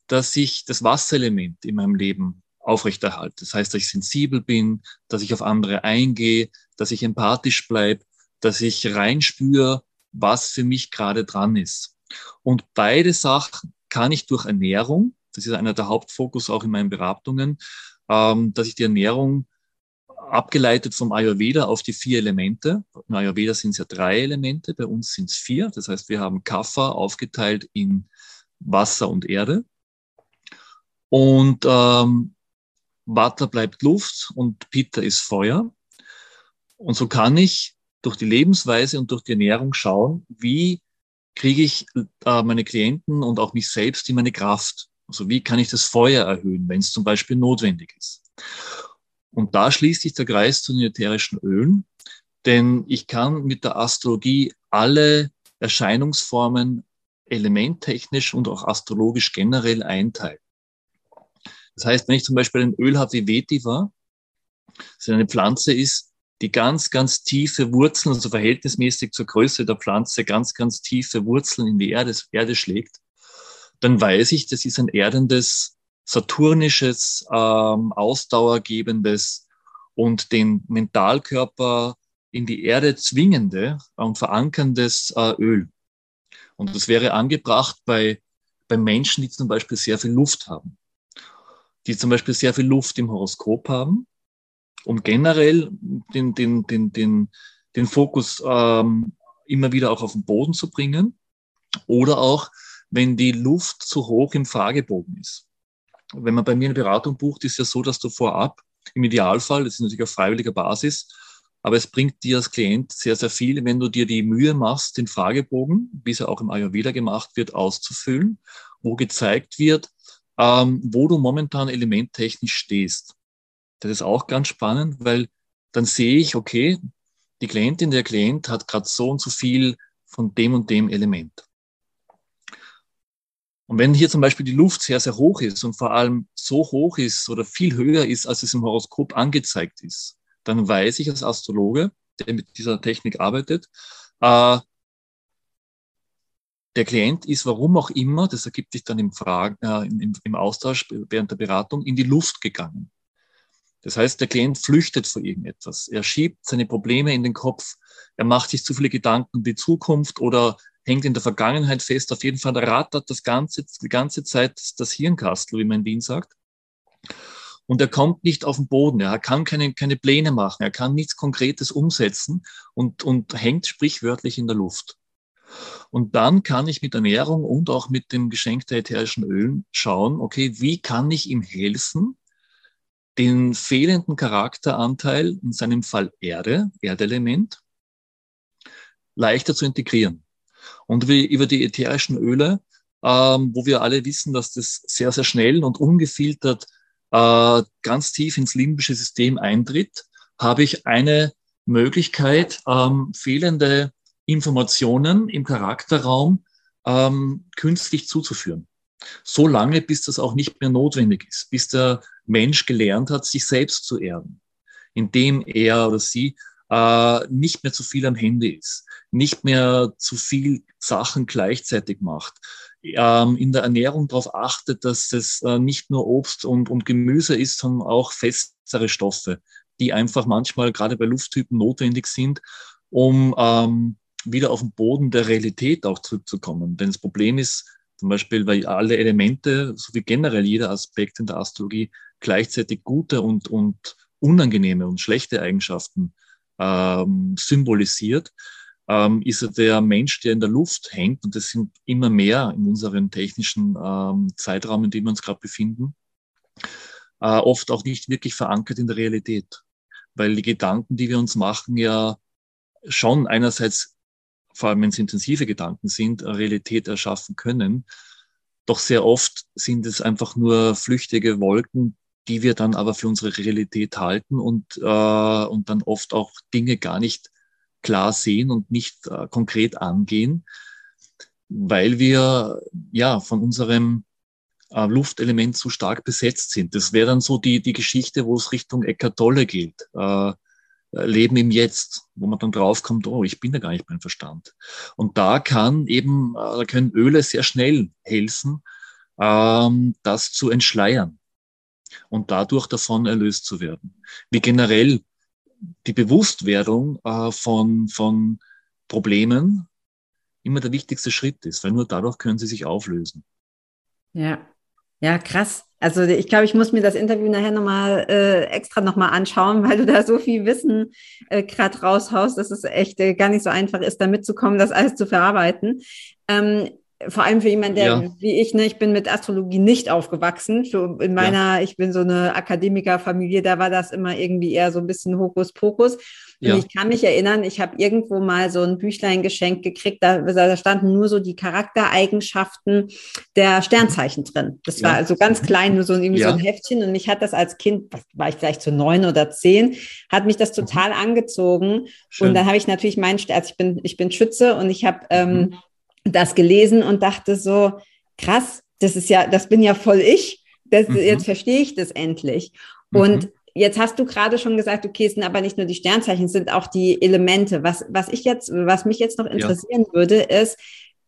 dass ich das Wasserelement in meinem Leben aufrechterhalte. Das heißt, dass ich sensibel bin, dass ich auf andere eingehe, dass ich empathisch bleibe, dass ich reinspüre, was für mich gerade dran ist. Und beide Sachen kann ich durch Ernährung, das ist einer der Hauptfokus auch in meinen Beratungen, ähm, dass ich die Ernährung abgeleitet vom Ayurveda auf die vier Elemente. Im Ayurveda sind es ja drei Elemente, bei uns sind es vier. Das heißt, wir haben Kapha aufgeteilt in Wasser und Erde. Und ähm, Vata bleibt Luft und Pitta ist Feuer. Und so kann ich durch die Lebensweise und durch die Ernährung schauen, wie kriege ich äh, meine Klienten und auch mich selbst in meine Kraft. Also wie kann ich das Feuer erhöhen, wenn es zum Beispiel notwendig ist. Und da schließt sich der Kreis zu den ätherischen Ölen, denn ich kann mit der Astrologie alle Erscheinungsformen elementtechnisch und auch astrologisch generell einteilen. Das heißt, wenn ich zum Beispiel ein Öl habe wie Vetiver, das eine Pflanze ist, die ganz, ganz tiefe Wurzeln, also verhältnismäßig zur Größe der Pflanze, ganz, ganz tiefe Wurzeln in die Erde, Erde schlägt, dann weiß ich, das ist ein erdendes saturnisches, ähm, ausdauergebendes und den Mentalkörper in die Erde zwingende und verankerndes äh, Öl. Und das wäre angebracht bei, bei Menschen, die zum Beispiel sehr viel Luft haben. Die zum Beispiel sehr viel Luft im Horoskop haben, um generell den, den, den, den, den Fokus ähm, immer wieder auch auf den Boden zu bringen. Oder auch, wenn die Luft zu hoch im Fragebogen ist wenn man bei mir eine Beratung bucht, ist ja so, dass du vorab im Idealfall, das ist natürlich auf freiwilliger Basis, aber es bringt dir als Klient sehr, sehr viel, wenn du dir die Mühe machst, den Fragebogen, wie es ja auch im Ayurveda gemacht wird, auszufüllen, wo gezeigt wird, ähm, wo du momentan elementtechnisch stehst. Das ist auch ganz spannend, weil dann sehe ich, okay, die Klientin, der Klient hat gerade so und so viel von dem und dem Element. Und wenn hier zum Beispiel die Luft sehr, sehr hoch ist und vor allem so hoch ist oder viel höher ist, als es im Horoskop angezeigt ist, dann weiß ich als Astrologe, der mit dieser Technik arbeitet, äh, der Klient ist, warum auch immer, das ergibt sich dann im, Fragen, äh, im, im Austausch während der Beratung, in die Luft gegangen. Das heißt, der Klient flüchtet vor irgendetwas. Er schiebt seine Probleme in den Kopf. Er macht sich zu viele Gedanken um die Zukunft oder hängt in der Vergangenheit fest. Auf jeden Fall rattert das ganze, die ganze Zeit das Hirnkastel, wie man in Wien sagt. Und er kommt nicht auf den Boden. Er kann keine, keine Pläne machen. Er kann nichts Konkretes umsetzen und, und hängt sprichwörtlich in der Luft. Und dann kann ich mit Ernährung und auch mit dem Geschenk der ätherischen Ölen schauen, okay, wie kann ich ihm helfen, den fehlenden Charakteranteil, in seinem Fall Erde, Erdelement, leichter zu integrieren. Und wie über die ätherischen Öle, ähm, wo wir alle wissen, dass das sehr, sehr schnell und ungefiltert äh, ganz tief ins limbische System eintritt, habe ich eine Möglichkeit, ähm, fehlende Informationen im Charakterraum ähm, künstlich zuzuführen. So lange, bis das auch nicht mehr notwendig ist, bis der Mensch gelernt hat, sich selbst zu erden, indem er oder sie äh, nicht mehr zu viel am Handy ist, nicht mehr zu viel Sachen gleichzeitig macht, ähm, in der Ernährung darauf achtet, dass es äh, nicht nur Obst und, und Gemüse ist, sondern auch festere Stoffe, die einfach manchmal gerade bei Lufttypen notwendig sind, um ähm, wieder auf den Boden der Realität auch zurückzukommen. Denn das Problem ist zum Beispiel, weil alle Elemente, so wie generell jeder Aspekt in der Astrologie, gleichzeitig gute und, und unangenehme und schlechte Eigenschaften ähm, symbolisiert, ähm, ist der Mensch, der in der Luft hängt, und das sind immer mehr in unserem technischen ähm, Zeitraum, in dem wir uns gerade befinden, äh, oft auch nicht wirklich verankert in der Realität. Weil die Gedanken, die wir uns machen, ja schon einerseits vor allem wenn es intensive Gedanken sind, Realität erschaffen können. Doch sehr oft sind es einfach nur flüchtige Wolken, die wir dann aber für unsere Realität halten und, äh, und dann oft auch Dinge gar nicht klar sehen und nicht äh, konkret angehen, weil wir ja von unserem äh, Luftelement zu stark besetzt sind. Das wäre dann so die, die Geschichte, wo es Richtung Eckart Tolle geht. Äh, Leben im Jetzt, wo man dann draufkommt, oh, ich bin ja gar nicht mein Verstand. Und da kann eben, äh, da können Öle sehr schnell helfen, ähm, das zu entschleiern und dadurch davon erlöst zu werden. Wie generell die Bewusstwerdung äh, von, von Problemen immer der wichtigste Schritt ist, weil nur dadurch können sie sich auflösen. Ja, ja, krass. Also ich glaube, ich muss mir das Interview nachher nochmal äh, extra nochmal anschauen, weil du da so viel Wissen äh, gerade raushaust, dass es echt äh, gar nicht so einfach ist, da mitzukommen, das alles zu verarbeiten. Ähm, vor allem für jemanden, der ja. wie ich, ne, ich bin mit Astrologie nicht aufgewachsen. Für, in meiner, ja. ich bin so eine Akademikerfamilie, da war das immer irgendwie eher so ein bisschen Hokuspokus. Ja. Und ich kann mich erinnern, ich habe irgendwo mal so ein Büchlein geschenkt gekriegt, da, da, standen nur so die Charaktereigenschaften der Sternzeichen drin. Das ja. war also ganz klein, nur so, irgendwie ja. so ein Heftchen. Und mich hat das als Kind, war ich vielleicht so neun oder zehn, hat mich das mhm. total angezogen. Schön. Und dann habe ich natürlich meinen, also ich bin, ich bin Schütze und ich habe ähm, mhm. Das gelesen und dachte so, krass, das ist ja, das bin ja voll ich. Das, mhm. Jetzt verstehe ich das endlich. Und mhm. Jetzt hast du gerade schon gesagt, okay, es sind aber nicht nur die Sternzeichen, es sind auch die Elemente. Was, was ich jetzt, was mich jetzt noch interessieren ja. würde, ist,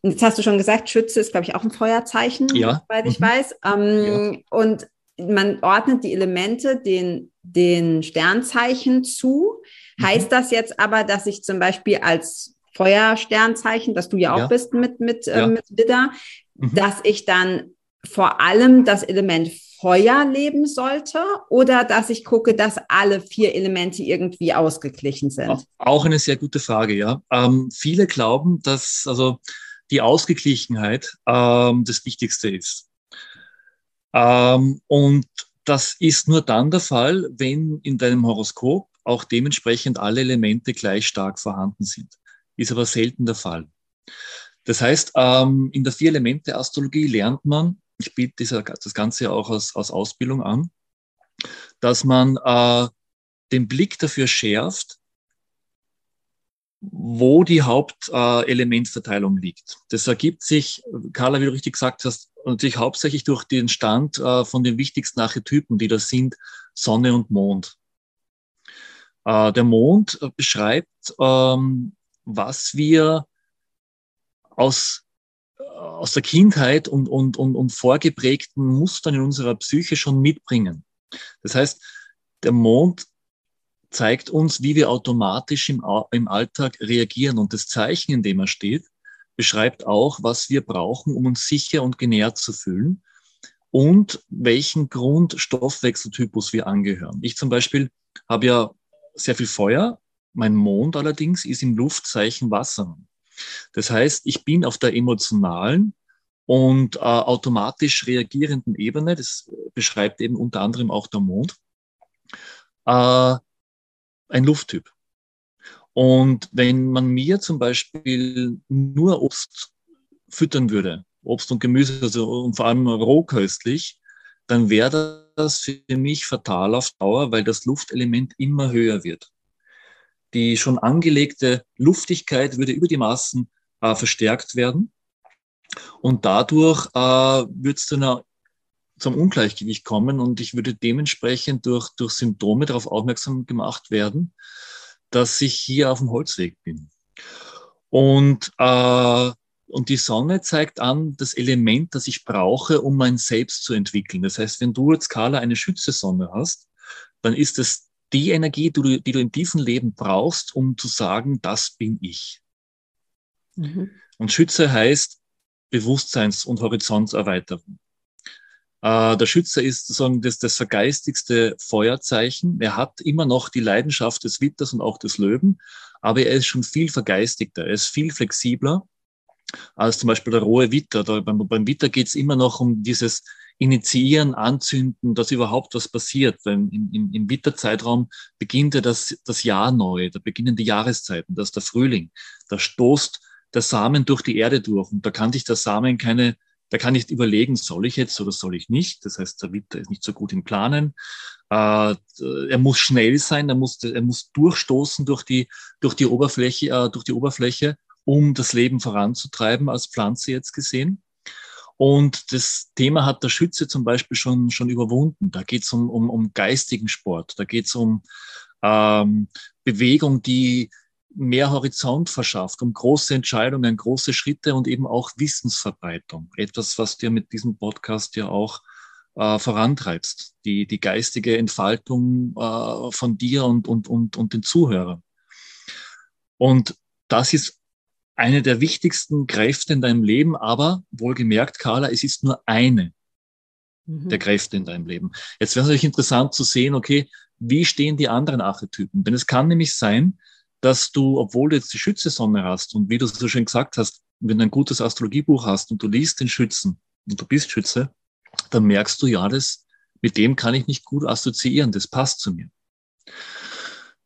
jetzt hast du schon gesagt, Schütze ist, glaube ich, auch ein Feuerzeichen, ja. soweit ich mhm. weiß. Ähm, ja. Und man ordnet die Elemente den, den Sternzeichen zu. Mhm. Heißt das jetzt aber, dass ich zum Beispiel als Feuersternzeichen, dass du ja auch ja. bist mit, mit, äh, mit Widder, mhm. dass ich dann vor allem das Element Feuer leben sollte oder dass ich gucke, dass alle vier Elemente irgendwie ausgeglichen sind? Auch eine sehr gute Frage, ja. Ähm, viele glauben, dass also die Ausgeglichenheit ähm, das Wichtigste ist. Ähm, und das ist nur dann der Fall, wenn in deinem Horoskop auch dementsprechend alle Elemente gleich stark vorhanden sind. Ist aber selten der Fall. Das heißt, ähm, in der Vier-Elemente-Astrologie lernt man, ich biete das Ganze auch als, als Ausbildung an, dass man äh, den Blick dafür schärft, wo die Hauptelementverteilung äh, liegt. Das ergibt sich, Carla, wie du richtig gesagt hast, natürlich hauptsächlich durch den Stand äh, von den wichtigsten Archetypen, die da sind, Sonne und Mond. Äh, der Mond beschreibt, ähm, was wir aus aus der Kindheit und, und, und, und vorgeprägten Mustern in unserer Psyche schon mitbringen. Das heißt, der Mond zeigt uns, wie wir automatisch im, im Alltag reagieren. Und das Zeichen, in dem er steht, beschreibt auch, was wir brauchen, um uns sicher und genährt zu fühlen und welchen Grundstoffwechseltypus wir angehören. Ich zum Beispiel habe ja sehr viel Feuer. Mein Mond allerdings ist im Luftzeichen Wasser. Das heißt, ich bin auf der emotionalen und äh, automatisch reagierenden Ebene, das beschreibt eben unter anderem auch der Mond, äh, ein Lufttyp. Und wenn man mir zum Beispiel nur Obst füttern würde, Obst und Gemüse, also und vor allem rohköstlich, dann wäre das für mich fatal auf Dauer, weil das Luftelement immer höher wird. Die schon angelegte Luftigkeit würde über die Maßen äh, verstärkt werden und dadurch äh, würde es dann zum Ungleichgewicht kommen und ich würde dementsprechend durch, durch Symptome darauf aufmerksam gemacht werden, dass ich hier auf dem Holzweg bin. Und, äh, und die Sonne zeigt an das Element, das ich brauche, um mein Selbst zu entwickeln. Das heißt, wenn du jetzt, Carla, eine Schütze-Sonne hast, dann ist es die Energie, die du, die du in diesem Leben brauchst, um zu sagen, das bin ich. Mhm. Und Schütze heißt Bewusstseins- und Horizontserweiterung. Äh, der Schütze ist sozusagen das, das vergeistigste Feuerzeichen. Er hat immer noch die Leidenschaft des Witters und auch des Löwen, aber er ist schon viel vergeistigter, er ist viel flexibler als zum Beispiel der rohe Witter. Da, beim, beim Witter geht es immer noch um dieses Initiieren, Anzünden, dass überhaupt was passiert. Weil im, im, im Witterzeitraum beginnt ja das, das Jahr neu, da beginnen die Jahreszeiten, das ist der Frühling. Da stoßt der Samen durch die Erde durch und da kann sich der Samen keine der kann nicht überlegen, soll ich jetzt oder soll ich nicht. Das heißt, der Witter ist nicht so gut im Planen. Äh, er muss schnell sein, er muss, er muss durchstoßen durch die, durch die Oberfläche, äh, durch die Oberfläche, um das Leben voranzutreiben, als Pflanze jetzt gesehen. Und das Thema hat der Schütze zum Beispiel schon, schon überwunden. Da geht es um, um, um geistigen Sport, da geht es um ähm, Bewegung, die, mehr Horizont verschafft, um große Entscheidungen, große Schritte und eben auch Wissensverbreitung. Etwas, was dir mit diesem Podcast ja auch äh, vorantreibst, die, die geistige Entfaltung äh, von dir und, und, und, und den Zuhörern. Und das ist eine der wichtigsten Kräfte in deinem Leben, aber wohlgemerkt, Carla, es ist nur eine mhm. der Kräfte in deinem Leben. Jetzt wäre es natürlich interessant zu sehen, okay, wie stehen die anderen Archetypen? Denn es kann nämlich sein, dass du, obwohl du jetzt die Schützesonne hast und wie du so schön gesagt hast, wenn du ein gutes Astrologiebuch hast und du liest den Schützen und du bist Schütze, dann merkst du, ja, das, mit dem kann ich nicht gut assoziieren, das passt zu mir.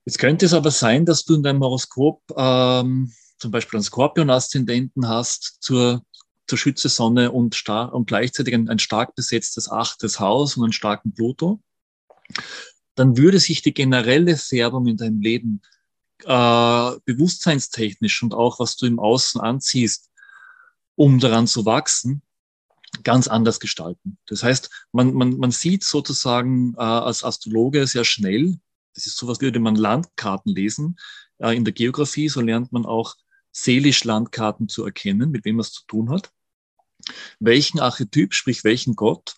Jetzt könnte es aber sein, dass du in deinem Horoskop ähm, zum Beispiel einen Skorpion-Aszendenten hast zur, zur Schütze-Sonne und, star und gleichzeitig ein, ein stark besetztes achtes Haus und einen starken Pluto, dann würde sich die generelle Färbung in deinem Leben äh, bewusstseinstechnisch und auch was du im Außen anziehst, um daran zu wachsen, ganz anders gestalten. Das heißt, man, man, man sieht sozusagen äh, als Astrologe sehr schnell, das ist sowas, würde man Landkarten lesen. Äh, in der Geografie, so lernt man auch seelisch Landkarten zu erkennen, mit wem man es zu tun hat. Welchen Archetyp, sprich welchen Gott,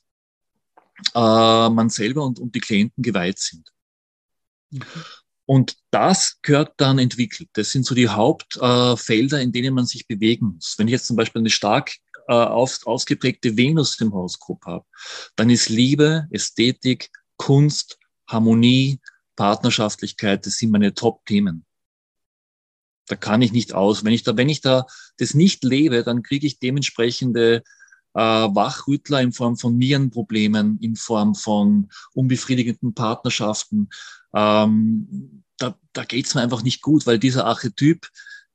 äh, man selber und, und die Klienten geweiht sind. Mhm. Und das gehört dann entwickelt. Das sind so die Hauptfelder, äh, in denen man sich bewegen muss. Wenn ich jetzt zum Beispiel eine stark äh, aus, ausgeprägte Venus im Horoskop habe, dann ist Liebe, Ästhetik, Kunst, Harmonie, Partnerschaftlichkeit, das sind meine Top-Themen. Da kann ich nicht aus. Wenn ich da, wenn ich da das nicht lebe, dann kriege ich dementsprechende äh, Wachrüttler in Form von Nierenproblemen, in Form von unbefriedigenden Partnerschaften, ähm, da, da geht es mir einfach nicht gut, weil dieser Archetyp,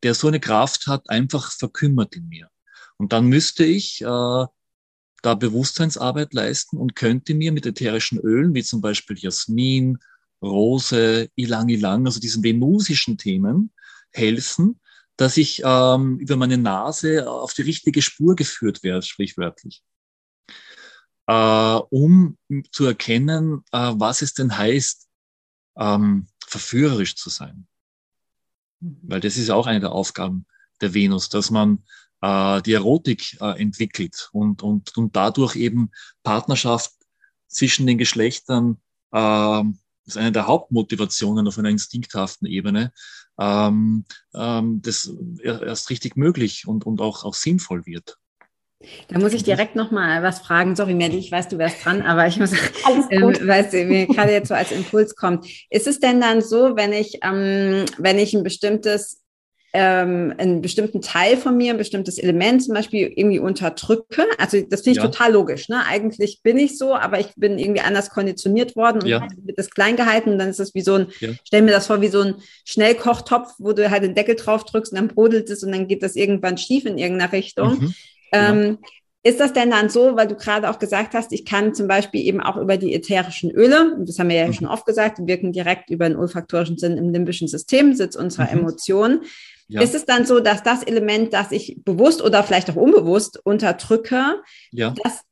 der so eine Kraft hat, einfach verkümmert in mir. Und dann müsste ich äh, da Bewusstseinsarbeit leisten und könnte mir mit ätherischen Ölen, wie zum Beispiel Jasmin, Rose, Ilang Ilang, also diesen venusischen Themen, helfen, dass ich ähm, über meine Nase auf die richtige Spur geführt werde, sprichwörtlich. Äh, um zu erkennen, äh, was es denn heißt, ähm, verführerisch zu sein. Mhm. Weil das ist auch eine der Aufgaben der Venus, dass man äh, die Erotik äh, entwickelt und, und, und dadurch eben Partnerschaft zwischen den Geschlechtern äh, ist eine der Hauptmotivationen auf einer instinkthaften Ebene, ähm, ähm, das erst richtig möglich und, und auch, auch sinnvoll wird. Da muss ich direkt noch mal was fragen. Sorry, Melly, ich weiß, du wärst dran, aber ich muss, ähm, weil mir gerade jetzt so als Impuls kommt. Ist es denn dann so, wenn ich, ähm, wenn ich ein bestimmtes ähm, einen bestimmten Teil von mir, ein bestimmtes Element zum Beispiel irgendwie unterdrücke. Also das finde ich ja. total logisch. Ne? Eigentlich bin ich so, aber ich bin irgendwie anders konditioniert worden und ja. wird das klein gehalten und dann ist das wie so ein, ja. stell mir das vor, wie so ein Schnellkochtopf, wo du halt den Deckel drauf drückst und dann brodelt es und dann geht das irgendwann schief in irgendeiner Richtung. Mhm. Ähm, ist das denn dann so, weil du gerade auch gesagt hast, ich kann zum Beispiel eben auch über die ätherischen Öle, das haben wir ja mhm. schon oft gesagt, die wirken direkt über den olfaktorischen Sinn im limbischen System, Sitz unserer mhm. Emotionen. Ja. Ist es dann so, dass das Element, das ich bewusst oder vielleicht auch unbewusst unterdrücke, ja. das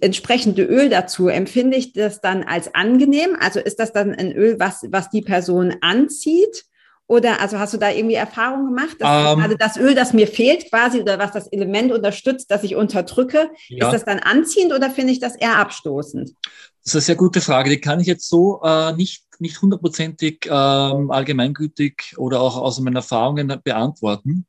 entsprechende Öl dazu, empfinde ich das dann als angenehm? Also ist das dann ein Öl, was, was die Person anzieht? Oder also hast du da irgendwie Erfahrung gemacht, dass um, ähm. gerade das Öl, das mir fehlt, quasi, oder was das Element unterstützt, das ich unterdrücke, ja. ist das dann anziehend oder finde ich das eher abstoßend? Das ist eine sehr gute Frage. Die kann ich jetzt so äh, nicht nicht hundertprozentig ähm, allgemeingültig oder auch aus meinen Erfahrungen beantworten.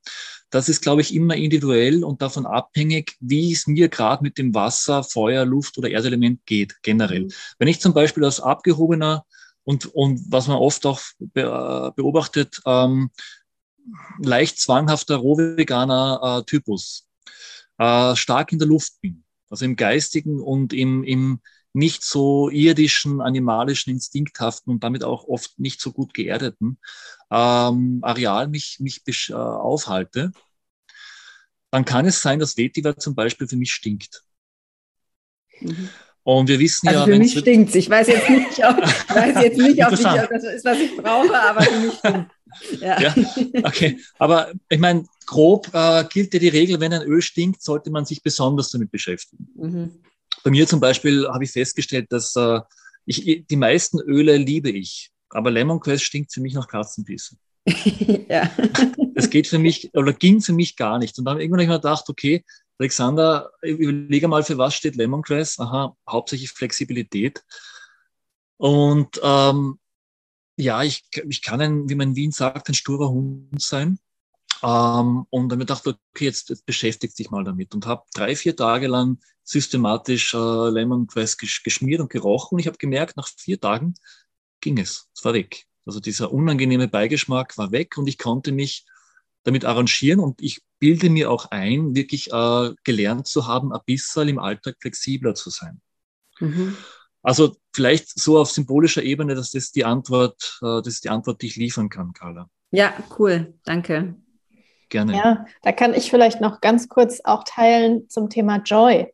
Das ist, glaube ich, immer individuell und davon abhängig, wie es mir gerade mit dem Wasser, Feuer, Luft oder Erdelement geht, generell. Mhm. Wenn ich zum Beispiel als abgehobener und, und was man oft auch beobachtet, ähm, leicht zwanghafter rohveganer äh, Typus, äh, stark in der Luft bin, also im geistigen und im, im, nicht so irdischen, animalischen, instinkthaften und damit auch oft nicht so gut geerdeten ähm, Areal mich, mich äh, aufhalte, dann kann es sein, dass Vetiver zum Beispiel für mich stinkt. Mhm. Und wir wissen also ja, für mich stinkt Ich weiß jetzt nicht, ob, ich weiß jetzt nicht, ob, ich, ob das ist, was ich brauche, aber für mich stinkt ja. ja. okay. Aber ich meine, grob äh, gilt ja die Regel, wenn ein Öl stinkt, sollte man sich besonders damit beschäftigen. Mhm. Bei mir zum Beispiel habe ich festgestellt, dass äh, ich, die meisten Öle liebe ich, aber Lemongrass stinkt für mich nach Katzenpisse. ja. Das geht für mich oder ging für mich gar nicht. Und dann irgendwann habe ich mir gedacht, okay, Alexander, überlege mal, für was steht Lemongrass? Aha, hauptsächlich Flexibilität. Und ähm, ja, ich, ich kann ein, wie man in Wien sagt, ein sturer Hund sein. Ähm, und dann habe ich gedacht, okay, jetzt, jetzt beschäftigt sich mal damit und habe drei, vier Tage lang systematisch äh, Lemongrass geschmiert und gerochen. Und ich habe gemerkt, nach vier Tagen ging es. Es war weg. Also dieser unangenehme Beigeschmack war weg und ich konnte mich damit arrangieren und ich bilde mir auch ein, wirklich äh, gelernt zu haben, ein bisschen im Alltag flexibler zu sein. Mhm. Also vielleicht so auf symbolischer Ebene, dass das die Antwort, äh, das ist die Antwort, die ich liefern kann, Carla. Ja, cool. Danke. Gerne. Ja, da kann ich vielleicht noch ganz kurz auch teilen zum Thema Joy.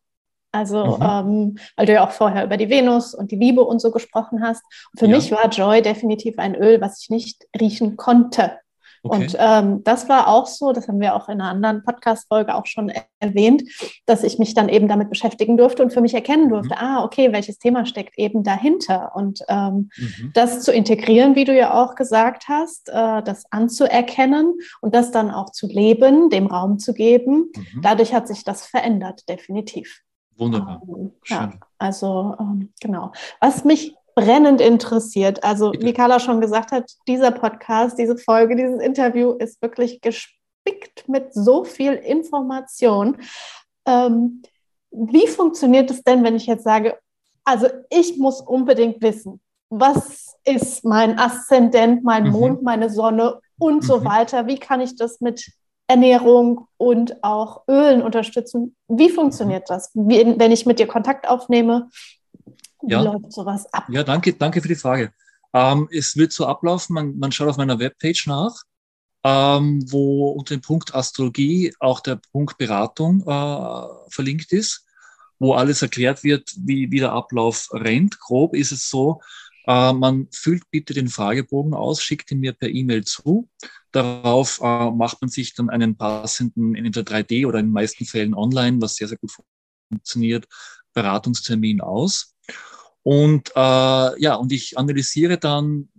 Also, mhm. ähm, weil du ja auch vorher über die Venus und die Liebe und so gesprochen hast. Und für ja. mich war Joy definitiv ein Öl, was ich nicht riechen konnte. Okay. Und ähm, das war auch so, das haben wir auch in einer anderen Podcast-Folge auch schon erwähnt, dass ich mich dann eben damit beschäftigen durfte und für mich erkennen mhm. durfte, mhm. ah, okay, welches Thema steckt eben dahinter? Und ähm, mhm. das zu integrieren, wie du ja auch gesagt hast, äh, das anzuerkennen und das dann auch zu leben, dem Raum zu geben, mhm. dadurch hat sich das verändert, definitiv. Wunderbar. Ähm, ja, also ähm, genau. Was mich brennend interessiert. Also wie Carla schon gesagt hat, dieser Podcast, diese Folge, dieses Interview ist wirklich gespickt mit so viel Information. Ähm, wie funktioniert es denn, wenn ich jetzt sage, also ich muss unbedingt wissen, was ist mein Aszendent, mein mhm. Mond, meine Sonne und mhm. so weiter? Wie kann ich das mit Ernährung und auch Ölen unterstützen? Wie funktioniert das, wenn ich mit dir Kontakt aufnehme? Wie ja. läuft sowas ab? Ja, danke, danke für die Frage. Ähm, es wird so ablaufen, man, man schaut auf meiner Webpage nach, ähm, wo unter dem Punkt Astrologie auch der Punkt Beratung äh, verlinkt ist, wo alles erklärt wird, wie, wie der Ablauf rennt. Grob ist es so, äh, man füllt bitte den Fragebogen aus, schickt ihn mir per E-Mail zu. Darauf äh, macht man sich dann einen passenden, entweder 3D oder in den meisten Fällen online, was sehr, sehr gut funktioniert, Beratungstermin aus. Und äh, ja, und ich analysiere dann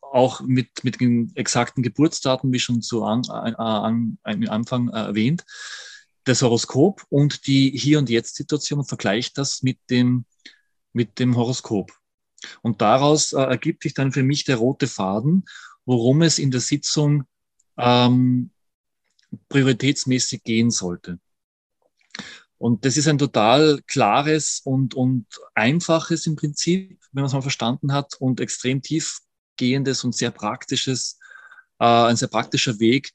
auch mit, mit den exakten Geburtsdaten, wie schon zu an, äh, an, am Anfang erwähnt, das Horoskop und die Hier- und Jetzt-Situation und vergleicht das mit dem, mit dem Horoskop. Und daraus äh, ergibt sich dann für mich der rote Faden, worum es in der Sitzung ähm, prioritätsmäßig gehen sollte. Und das ist ein total klares und, und einfaches im Prinzip, wenn man es mal verstanden hat, und extrem tiefgehendes und sehr praktisches, äh, ein sehr praktischer Weg,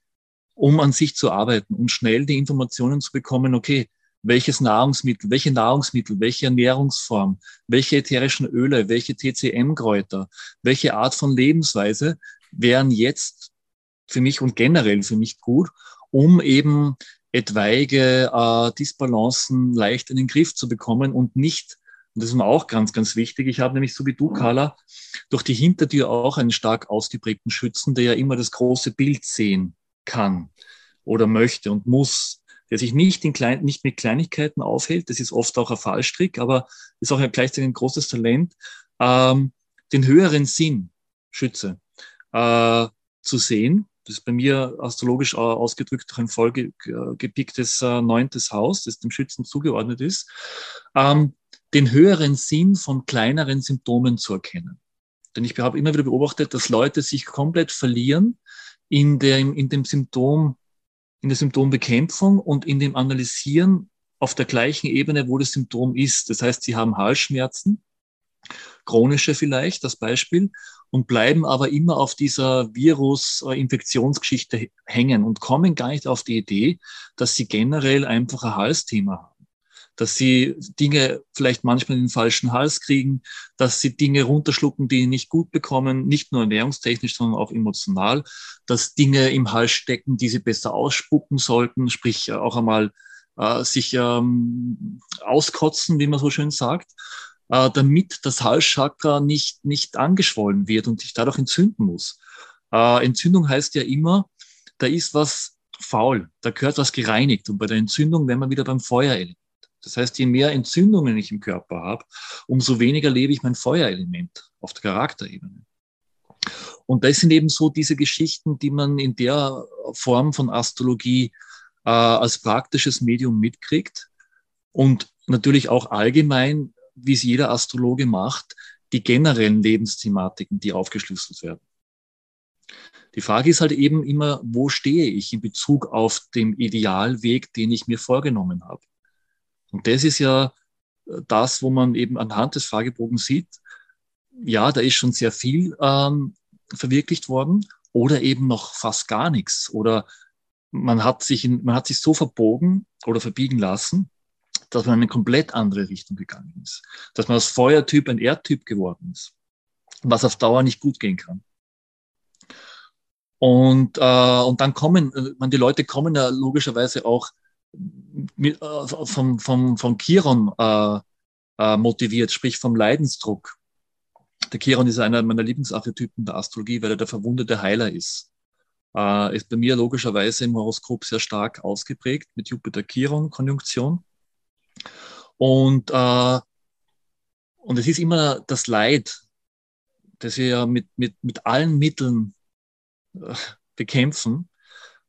um an sich zu arbeiten und schnell die Informationen zu bekommen, okay, welches Nahrungsmittel, welche Nahrungsmittel, welche Ernährungsform, welche ätherischen Öle, welche TCM-Kräuter, welche Art von Lebensweise wären jetzt für mich und generell für mich gut, um eben etwaige äh, Disbalancen leicht in den Griff zu bekommen und nicht, und das ist mir auch ganz, ganz wichtig, ich habe nämlich so wie du, Carla, durch die Hintertür auch einen stark ausgeprägten Schützen, der ja immer das große Bild sehen kann oder möchte und muss, der sich nicht, in klein, nicht mit Kleinigkeiten aufhält, das ist oft auch ein Fallstrick, aber ist auch gleichzeitig ein großes Talent, ähm, den höheren Sinn, Schütze, äh, zu sehen das ist bei mir astrologisch ausgedrückt durch ein vollgepicktes äh, neuntes Haus, das dem Schützen zugeordnet ist, ähm, den höheren Sinn von kleineren Symptomen zu erkennen. Denn ich habe immer wieder beobachtet, dass Leute sich komplett verlieren in, der, in dem Symptom, in der Symptombekämpfung und in dem Analysieren auf der gleichen Ebene, wo das Symptom ist. Das heißt, sie haben Halsschmerzen, chronische vielleicht, das Beispiel, und bleiben aber immer auf dieser Virus-Infektionsgeschichte hängen und kommen gar nicht auf die Idee, dass sie generell einfach ein Halsthema haben. Dass sie Dinge vielleicht manchmal in den falschen Hals kriegen, dass sie Dinge runterschlucken, die nicht gut bekommen, nicht nur ernährungstechnisch, sondern auch emotional, dass Dinge im Hals stecken, die sie besser ausspucken sollten, sprich auch einmal äh, sich ähm, auskotzen, wie man so schön sagt äh, damit das Halschakra nicht, nicht angeschwollen wird und sich dadurch entzünden muss. Äh, Entzündung heißt ja immer, da ist was faul, da gehört was gereinigt. Und bei der Entzündung wären wir wieder beim Feuerelement. Das heißt, je mehr Entzündungen ich im Körper habe, umso weniger lebe ich mein Feuerelement auf der Charakterebene. Und das sind eben so diese Geschichten, die man in der Form von Astrologie äh, als praktisches Medium mitkriegt und natürlich auch allgemein wie es jeder Astrologe macht, die generellen Lebensthematiken, die aufgeschlüsselt werden. Die Frage ist halt eben immer, wo stehe ich in Bezug auf den Idealweg, den ich mir vorgenommen habe? Und das ist ja äh, das, wo man eben anhand des Fragebogens sieht, ja, da ist schon sehr viel ähm, verwirklicht worden oder eben noch fast gar nichts oder man hat sich, in, man hat sich so verbogen oder verbiegen lassen, dass man in eine komplett andere Richtung gegangen ist. Dass man aus Feuertyp ein Erdtyp geworden ist, was auf Dauer nicht gut gehen kann. Und, äh, und dann kommen, äh, man, die Leute kommen ja logischerweise auch mit, äh, vom, vom, vom Chiron äh, äh, motiviert, sprich vom Leidensdruck. Der Chiron ist einer meiner Lieblingsarchetypen der Astrologie, weil er der verwundete Heiler ist. Äh, ist bei mir logischerweise im Horoskop sehr stark ausgeprägt mit Jupiter-Chiron-Konjunktion. Und, äh, und es ist immer das Leid, das wir ja mit, mit, mit allen Mitteln äh, bekämpfen,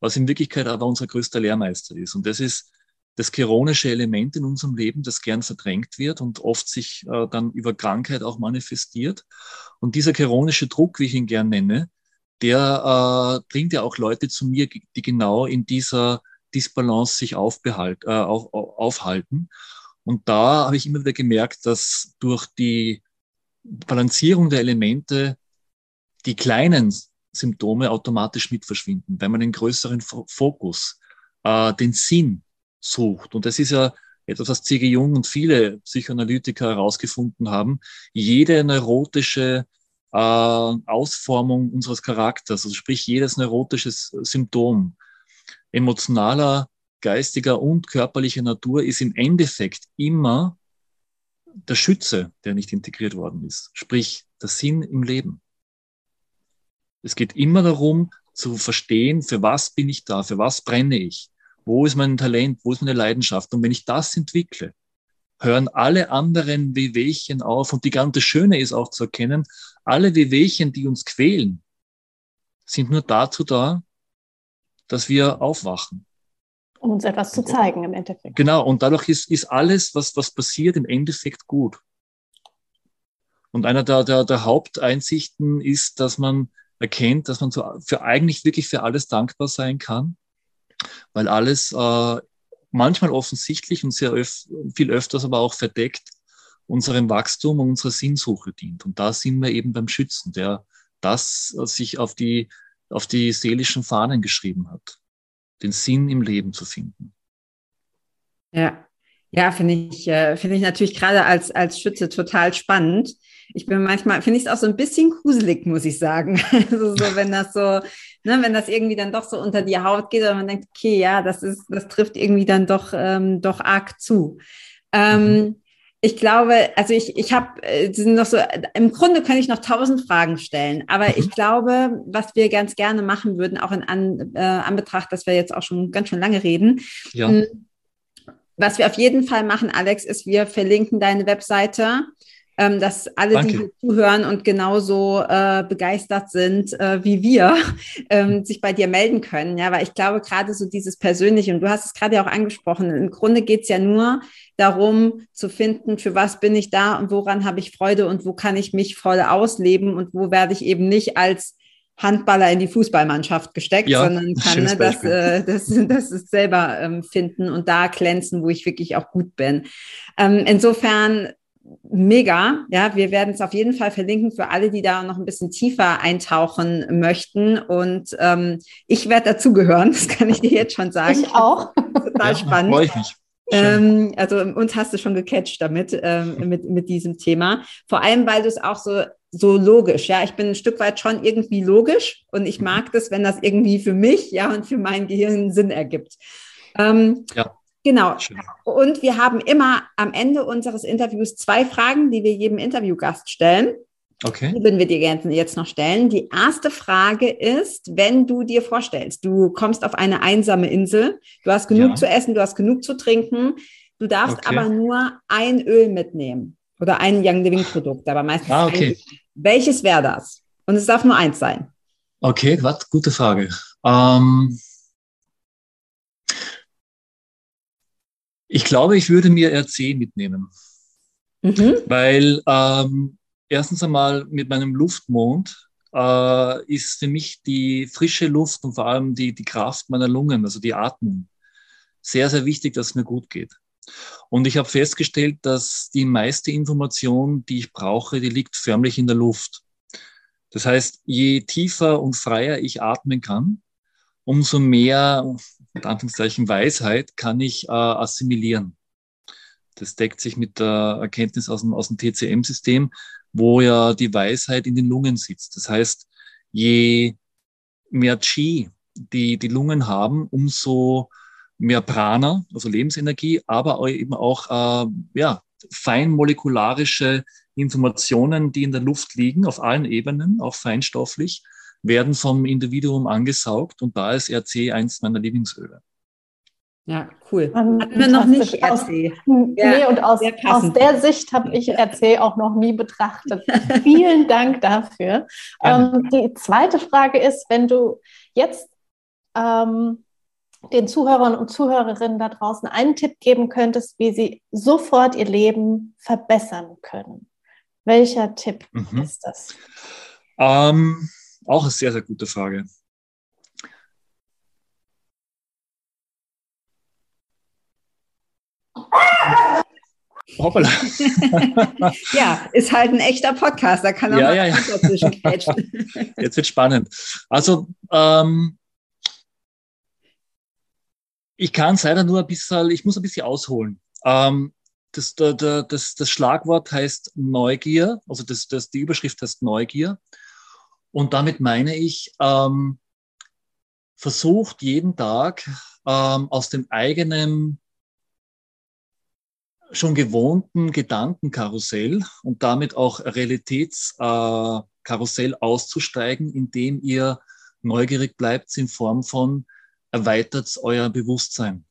was in Wirklichkeit aber unser größter Lehrmeister ist. Und das ist das chironische Element in unserem Leben, das gern verdrängt wird und oft sich äh, dann über Krankheit auch manifestiert. Und dieser chironische Druck, wie ich ihn gern nenne, der äh, bringt ja auch Leute zu mir, die genau in dieser Disbalance sich aufbehalt, äh, auf, aufhalten. Und da habe ich immer wieder gemerkt, dass durch die Balancierung der Elemente die kleinen Symptome automatisch mit verschwinden, weil man den größeren Fokus, äh, den Sinn sucht. Und das ist ja etwas, was C.G. Jung und viele Psychoanalytiker herausgefunden haben. Jede neurotische äh, Ausformung unseres Charakters, also sprich jedes neurotisches Symptom, emotionaler, geistiger und körperlicher Natur ist im Endeffekt immer der Schütze, der nicht integriert worden ist, sprich der Sinn im Leben. Es geht immer darum zu verstehen, für was bin ich da, für was brenne ich, wo ist mein Talent, wo ist meine Leidenschaft. Und wenn ich das entwickle, hören alle anderen Wehwehchen auf. Und die ganze Schöne ist auch zu erkennen, alle Wehwehchen, die uns quälen, sind nur dazu da, dass wir aufwachen. Um uns etwas zu zeigen im Endeffekt. Genau, und dadurch ist, ist alles, was, was passiert, im Endeffekt gut. Und einer der, der, der Haupteinsichten ist, dass man erkennt, dass man so für eigentlich wirklich für alles dankbar sein kann, weil alles äh, manchmal offensichtlich und sehr öf viel öfters aber auch verdeckt unserem Wachstum und unserer Sinnsuche dient. Und da sind wir eben beim Schützen, der das sich auf die, auf die seelischen Fahnen geschrieben hat den Sinn im Leben zu finden. Ja, ja, finde ich, äh, finde ich natürlich gerade als, als Schütze total spannend. Ich bin manchmal, finde ich es auch so ein bisschen gruselig, muss ich sagen. Also so, wenn das so, ne, wenn das irgendwie dann doch so unter die Haut geht und man denkt, okay, ja, das ist, das trifft irgendwie dann doch, ähm, doch arg zu. Ähm, mhm. Ich glaube, also ich, ich habe, äh, sind noch so, im Grunde kann ich noch tausend Fragen stellen, aber mhm. ich glaube, was wir ganz gerne machen würden, auch in An, äh, Anbetracht, dass wir jetzt auch schon ganz schön lange reden, ja. Hm, was wir auf jeden Fall machen, Alex, ist, wir verlinken deine Webseite ähm, dass alle, Danke. die zuhören und genauso äh, begeistert sind äh, wie wir, ähm, sich bei dir melden können. Ja, weil ich glaube, gerade so dieses Persönliche, und du hast es gerade ja auch angesprochen, im Grunde geht es ja nur darum zu finden, für was bin ich da und woran habe ich Freude und wo kann ich mich voll ausleben und wo werde ich eben nicht als Handballer in die Fußballmannschaft gesteckt, ja, sondern kann ne, das, äh, das, das ist selber ähm, finden und da glänzen, wo ich wirklich auch gut bin. Ähm, insofern mega. Ja, wir werden es auf jeden Fall verlinken für alle, die da noch ein bisschen tiefer eintauchen möchten. Und ähm, ich werde dazugehören, das kann ich dir jetzt schon sagen. Ich auch. Total ja, spannend. Freue ich mich. Ähm, also uns hast du schon gecatcht damit, ähm, mit, mit diesem Thema. Vor allem, weil du es auch so, so logisch, ja, ich bin ein Stück weit schon irgendwie logisch und ich mag das, wenn das irgendwie für mich, ja, und für mein Gehirn Sinn ergibt. Ähm, ja. Genau. Und wir haben immer am Ende unseres Interviews zwei Fragen, die wir jedem Interviewgast stellen. Okay. Die würden wir dir jetzt noch stellen. Die erste Frage ist, wenn du dir vorstellst, du kommst auf eine einsame Insel, du hast genug ja. zu essen, du hast genug zu trinken, du darfst okay. aber nur ein Öl mitnehmen oder ein Young Living Produkt, aber meistens ah, okay. ein. Welches wäre das? Und es darf nur eins sein. Okay, was? Gute Frage. Ähm Ich glaube, ich würde mir RC mitnehmen. Mhm. Weil ähm, erstens einmal mit meinem Luftmond äh, ist für mich die frische Luft und vor allem die, die Kraft meiner Lungen, also die Atmung, sehr, sehr wichtig, dass es mir gut geht. Und ich habe festgestellt, dass die meiste Information, die ich brauche, die liegt förmlich in der Luft. Das heißt, je tiefer und freier ich atmen kann, umso mehr mit Anführungszeichen Weisheit kann ich äh, assimilieren. Das deckt sich mit der Erkenntnis aus dem, aus dem TCM-System, wo ja die Weisheit in den Lungen sitzt. Das heißt, je mehr Chi die, die Lungen haben, umso mehr Prana, also Lebensenergie, aber eben auch äh, ja, feinmolekularische Informationen, die in der Luft liegen, auf allen Ebenen, auch feinstofflich, werden vom Individuum angesaugt und da ist RC eins meiner Lieblingsöle. Ja, cool. Hatten wir noch nicht RC. Aus, ja, nee, und aus, aus der Sicht habe ich RC auch noch nie betrachtet. Vielen Dank dafür. Ähm, die zweite Frage ist, wenn du jetzt ähm, den Zuhörern und Zuhörerinnen da draußen einen Tipp geben könntest, wie sie sofort ihr Leben verbessern können. Welcher Tipp mhm. ist das? Ähm, auch eine sehr, sehr gute Frage. Hoppala. ja, ist halt ein echter Podcast, da kann auch ja, ja, ja. dazwischen Jetzt wird spannend. Also, ähm, ich kann es leider nur ein bisschen, ich muss ein bisschen ausholen. Ähm, das, das, das Schlagwort heißt Neugier, also das, das, die Überschrift heißt Neugier. Und damit meine ich, ähm, versucht jeden Tag ähm, aus dem eigenen schon gewohnten Gedankenkarussell und damit auch Realitätskarussell äh, auszusteigen, indem ihr neugierig bleibt in Form von erweitert euer Bewusstsein.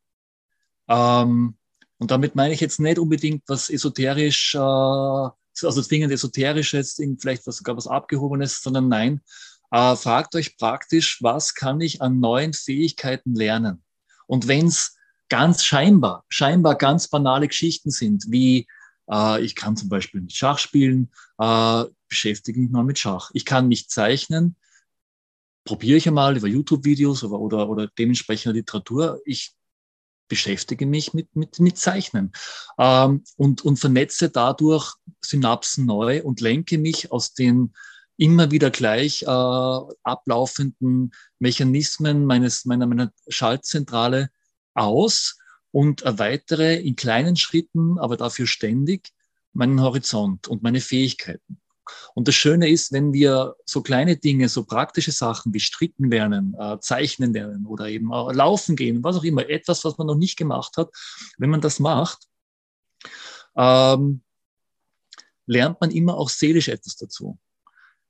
Ähm, und damit meine ich jetzt nicht unbedingt was esoterisch äh, also zwingend esoterisch jetzt vielleicht was, sogar was Abgehobenes, sondern nein, äh, fragt euch praktisch, was kann ich an neuen Fähigkeiten lernen? Und wenn es ganz scheinbar, scheinbar ganz banale Geschichten sind, wie äh, ich kann zum Beispiel mit Schach spielen, äh, beschäftige mich mal mit Schach. Ich kann nicht zeichnen, probiere ich einmal über YouTube-Videos oder, oder, oder dementsprechende Literatur. Ich beschäftige mich mit, mit, mit Zeichnen ähm, und, und vernetze dadurch Synapsen neu und lenke mich aus den immer wieder gleich äh, ablaufenden Mechanismen meines, meiner, meiner Schaltzentrale aus und erweitere in kleinen Schritten, aber dafür ständig meinen Horizont und meine Fähigkeiten. Und das Schöne ist, wenn wir so kleine Dinge, so praktische Sachen wie Stricken lernen, äh, Zeichnen lernen oder eben äh, Laufen gehen, was auch immer, etwas, was man noch nicht gemacht hat, wenn man das macht, ähm, lernt man immer auch seelisch etwas dazu.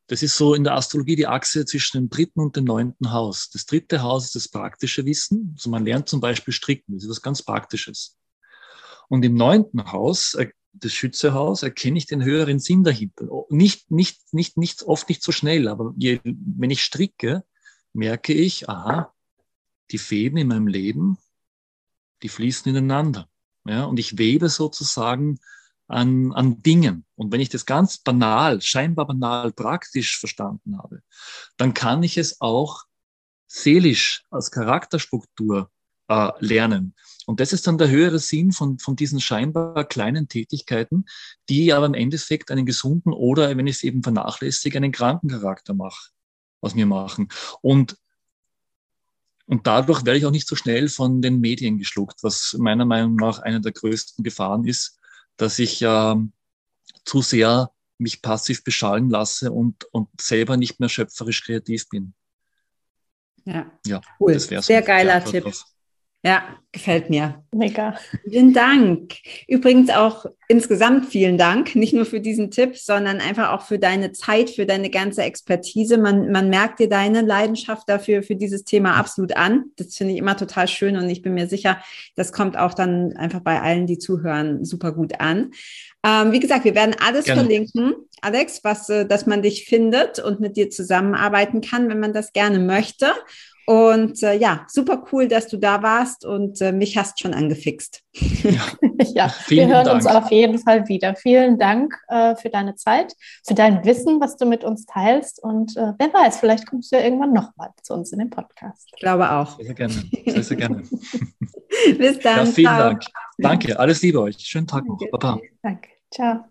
Das ist so in der Astrologie die Achse zwischen dem dritten und dem neunten Haus. Das dritte Haus ist das praktische Wissen. Also man lernt zum Beispiel stricken. Das ist was ganz Praktisches. Und im neunten Haus, äh, das Schützehaus, erkenne ich den höheren Sinn dahinter. Nicht, nicht, nicht, nicht, oft nicht so schnell, aber je, wenn ich stricke, merke ich, aha, die Fäden in meinem Leben, die fließen ineinander. Ja, und ich webe sozusagen an, an Dingen. Und wenn ich das ganz banal, scheinbar banal, praktisch verstanden habe, dann kann ich es auch seelisch als Charakterstruktur äh, lernen. Und das ist dann der höhere Sinn von, von diesen scheinbar kleinen Tätigkeiten, die aber im Endeffekt einen gesunden oder, wenn ich es eben vernachlässige, einen kranken Charakter mache, was mir machen. Und und dadurch werde ich auch nicht so schnell von den Medien geschluckt, was meiner Meinung nach eine der größten Gefahren ist, dass ich äh, zu sehr mich passiv beschallen lasse und, und selber nicht mehr schöpferisch kreativ bin. Ja, ja cool. Sehr geiler Tipp. Drauf. Ja, gefällt mir. Mega. Vielen Dank. Übrigens auch insgesamt vielen Dank, nicht nur für diesen Tipp, sondern einfach auch für deine Zeit, für deine ganze Expertise. Man, man merkt dir deine Leidenschaft dafür, für dieses Thema absolut an. Das finde ich immer total schön und ich bin mir sicher, das kommt auch dann einfach bei allen, die zuhören, super gut an. Ähm, wie gesagt, wir werden alles Gerne. verlinken, Alex, was, äh, dass man dich findet und mit dir zusammenarbeiten kann, wenn man das gerne möchte. Und äh, ja, super cool, dass du da warst und äh, mich hast schon angefixt. Ja, ja wir hören Dank. uns auf jeden Fall wieder. Vielen Dank äh, für deine Zeit, für dein Wissen, was du mit uns teilst. Und äh, wer weiß, vielleicht kommst du ja irgendwann nochmal zu uns in den Podcast. Ich glaube auch. Sehr, sehr gerne. Sehr, sehr gerne. Bis dann. Ja, vielen Ciao. Dank. Danke. Alles Liebe euch. Schönen Tag noch. Baba. Danke. Ciao.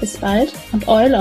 Bis bald und Oil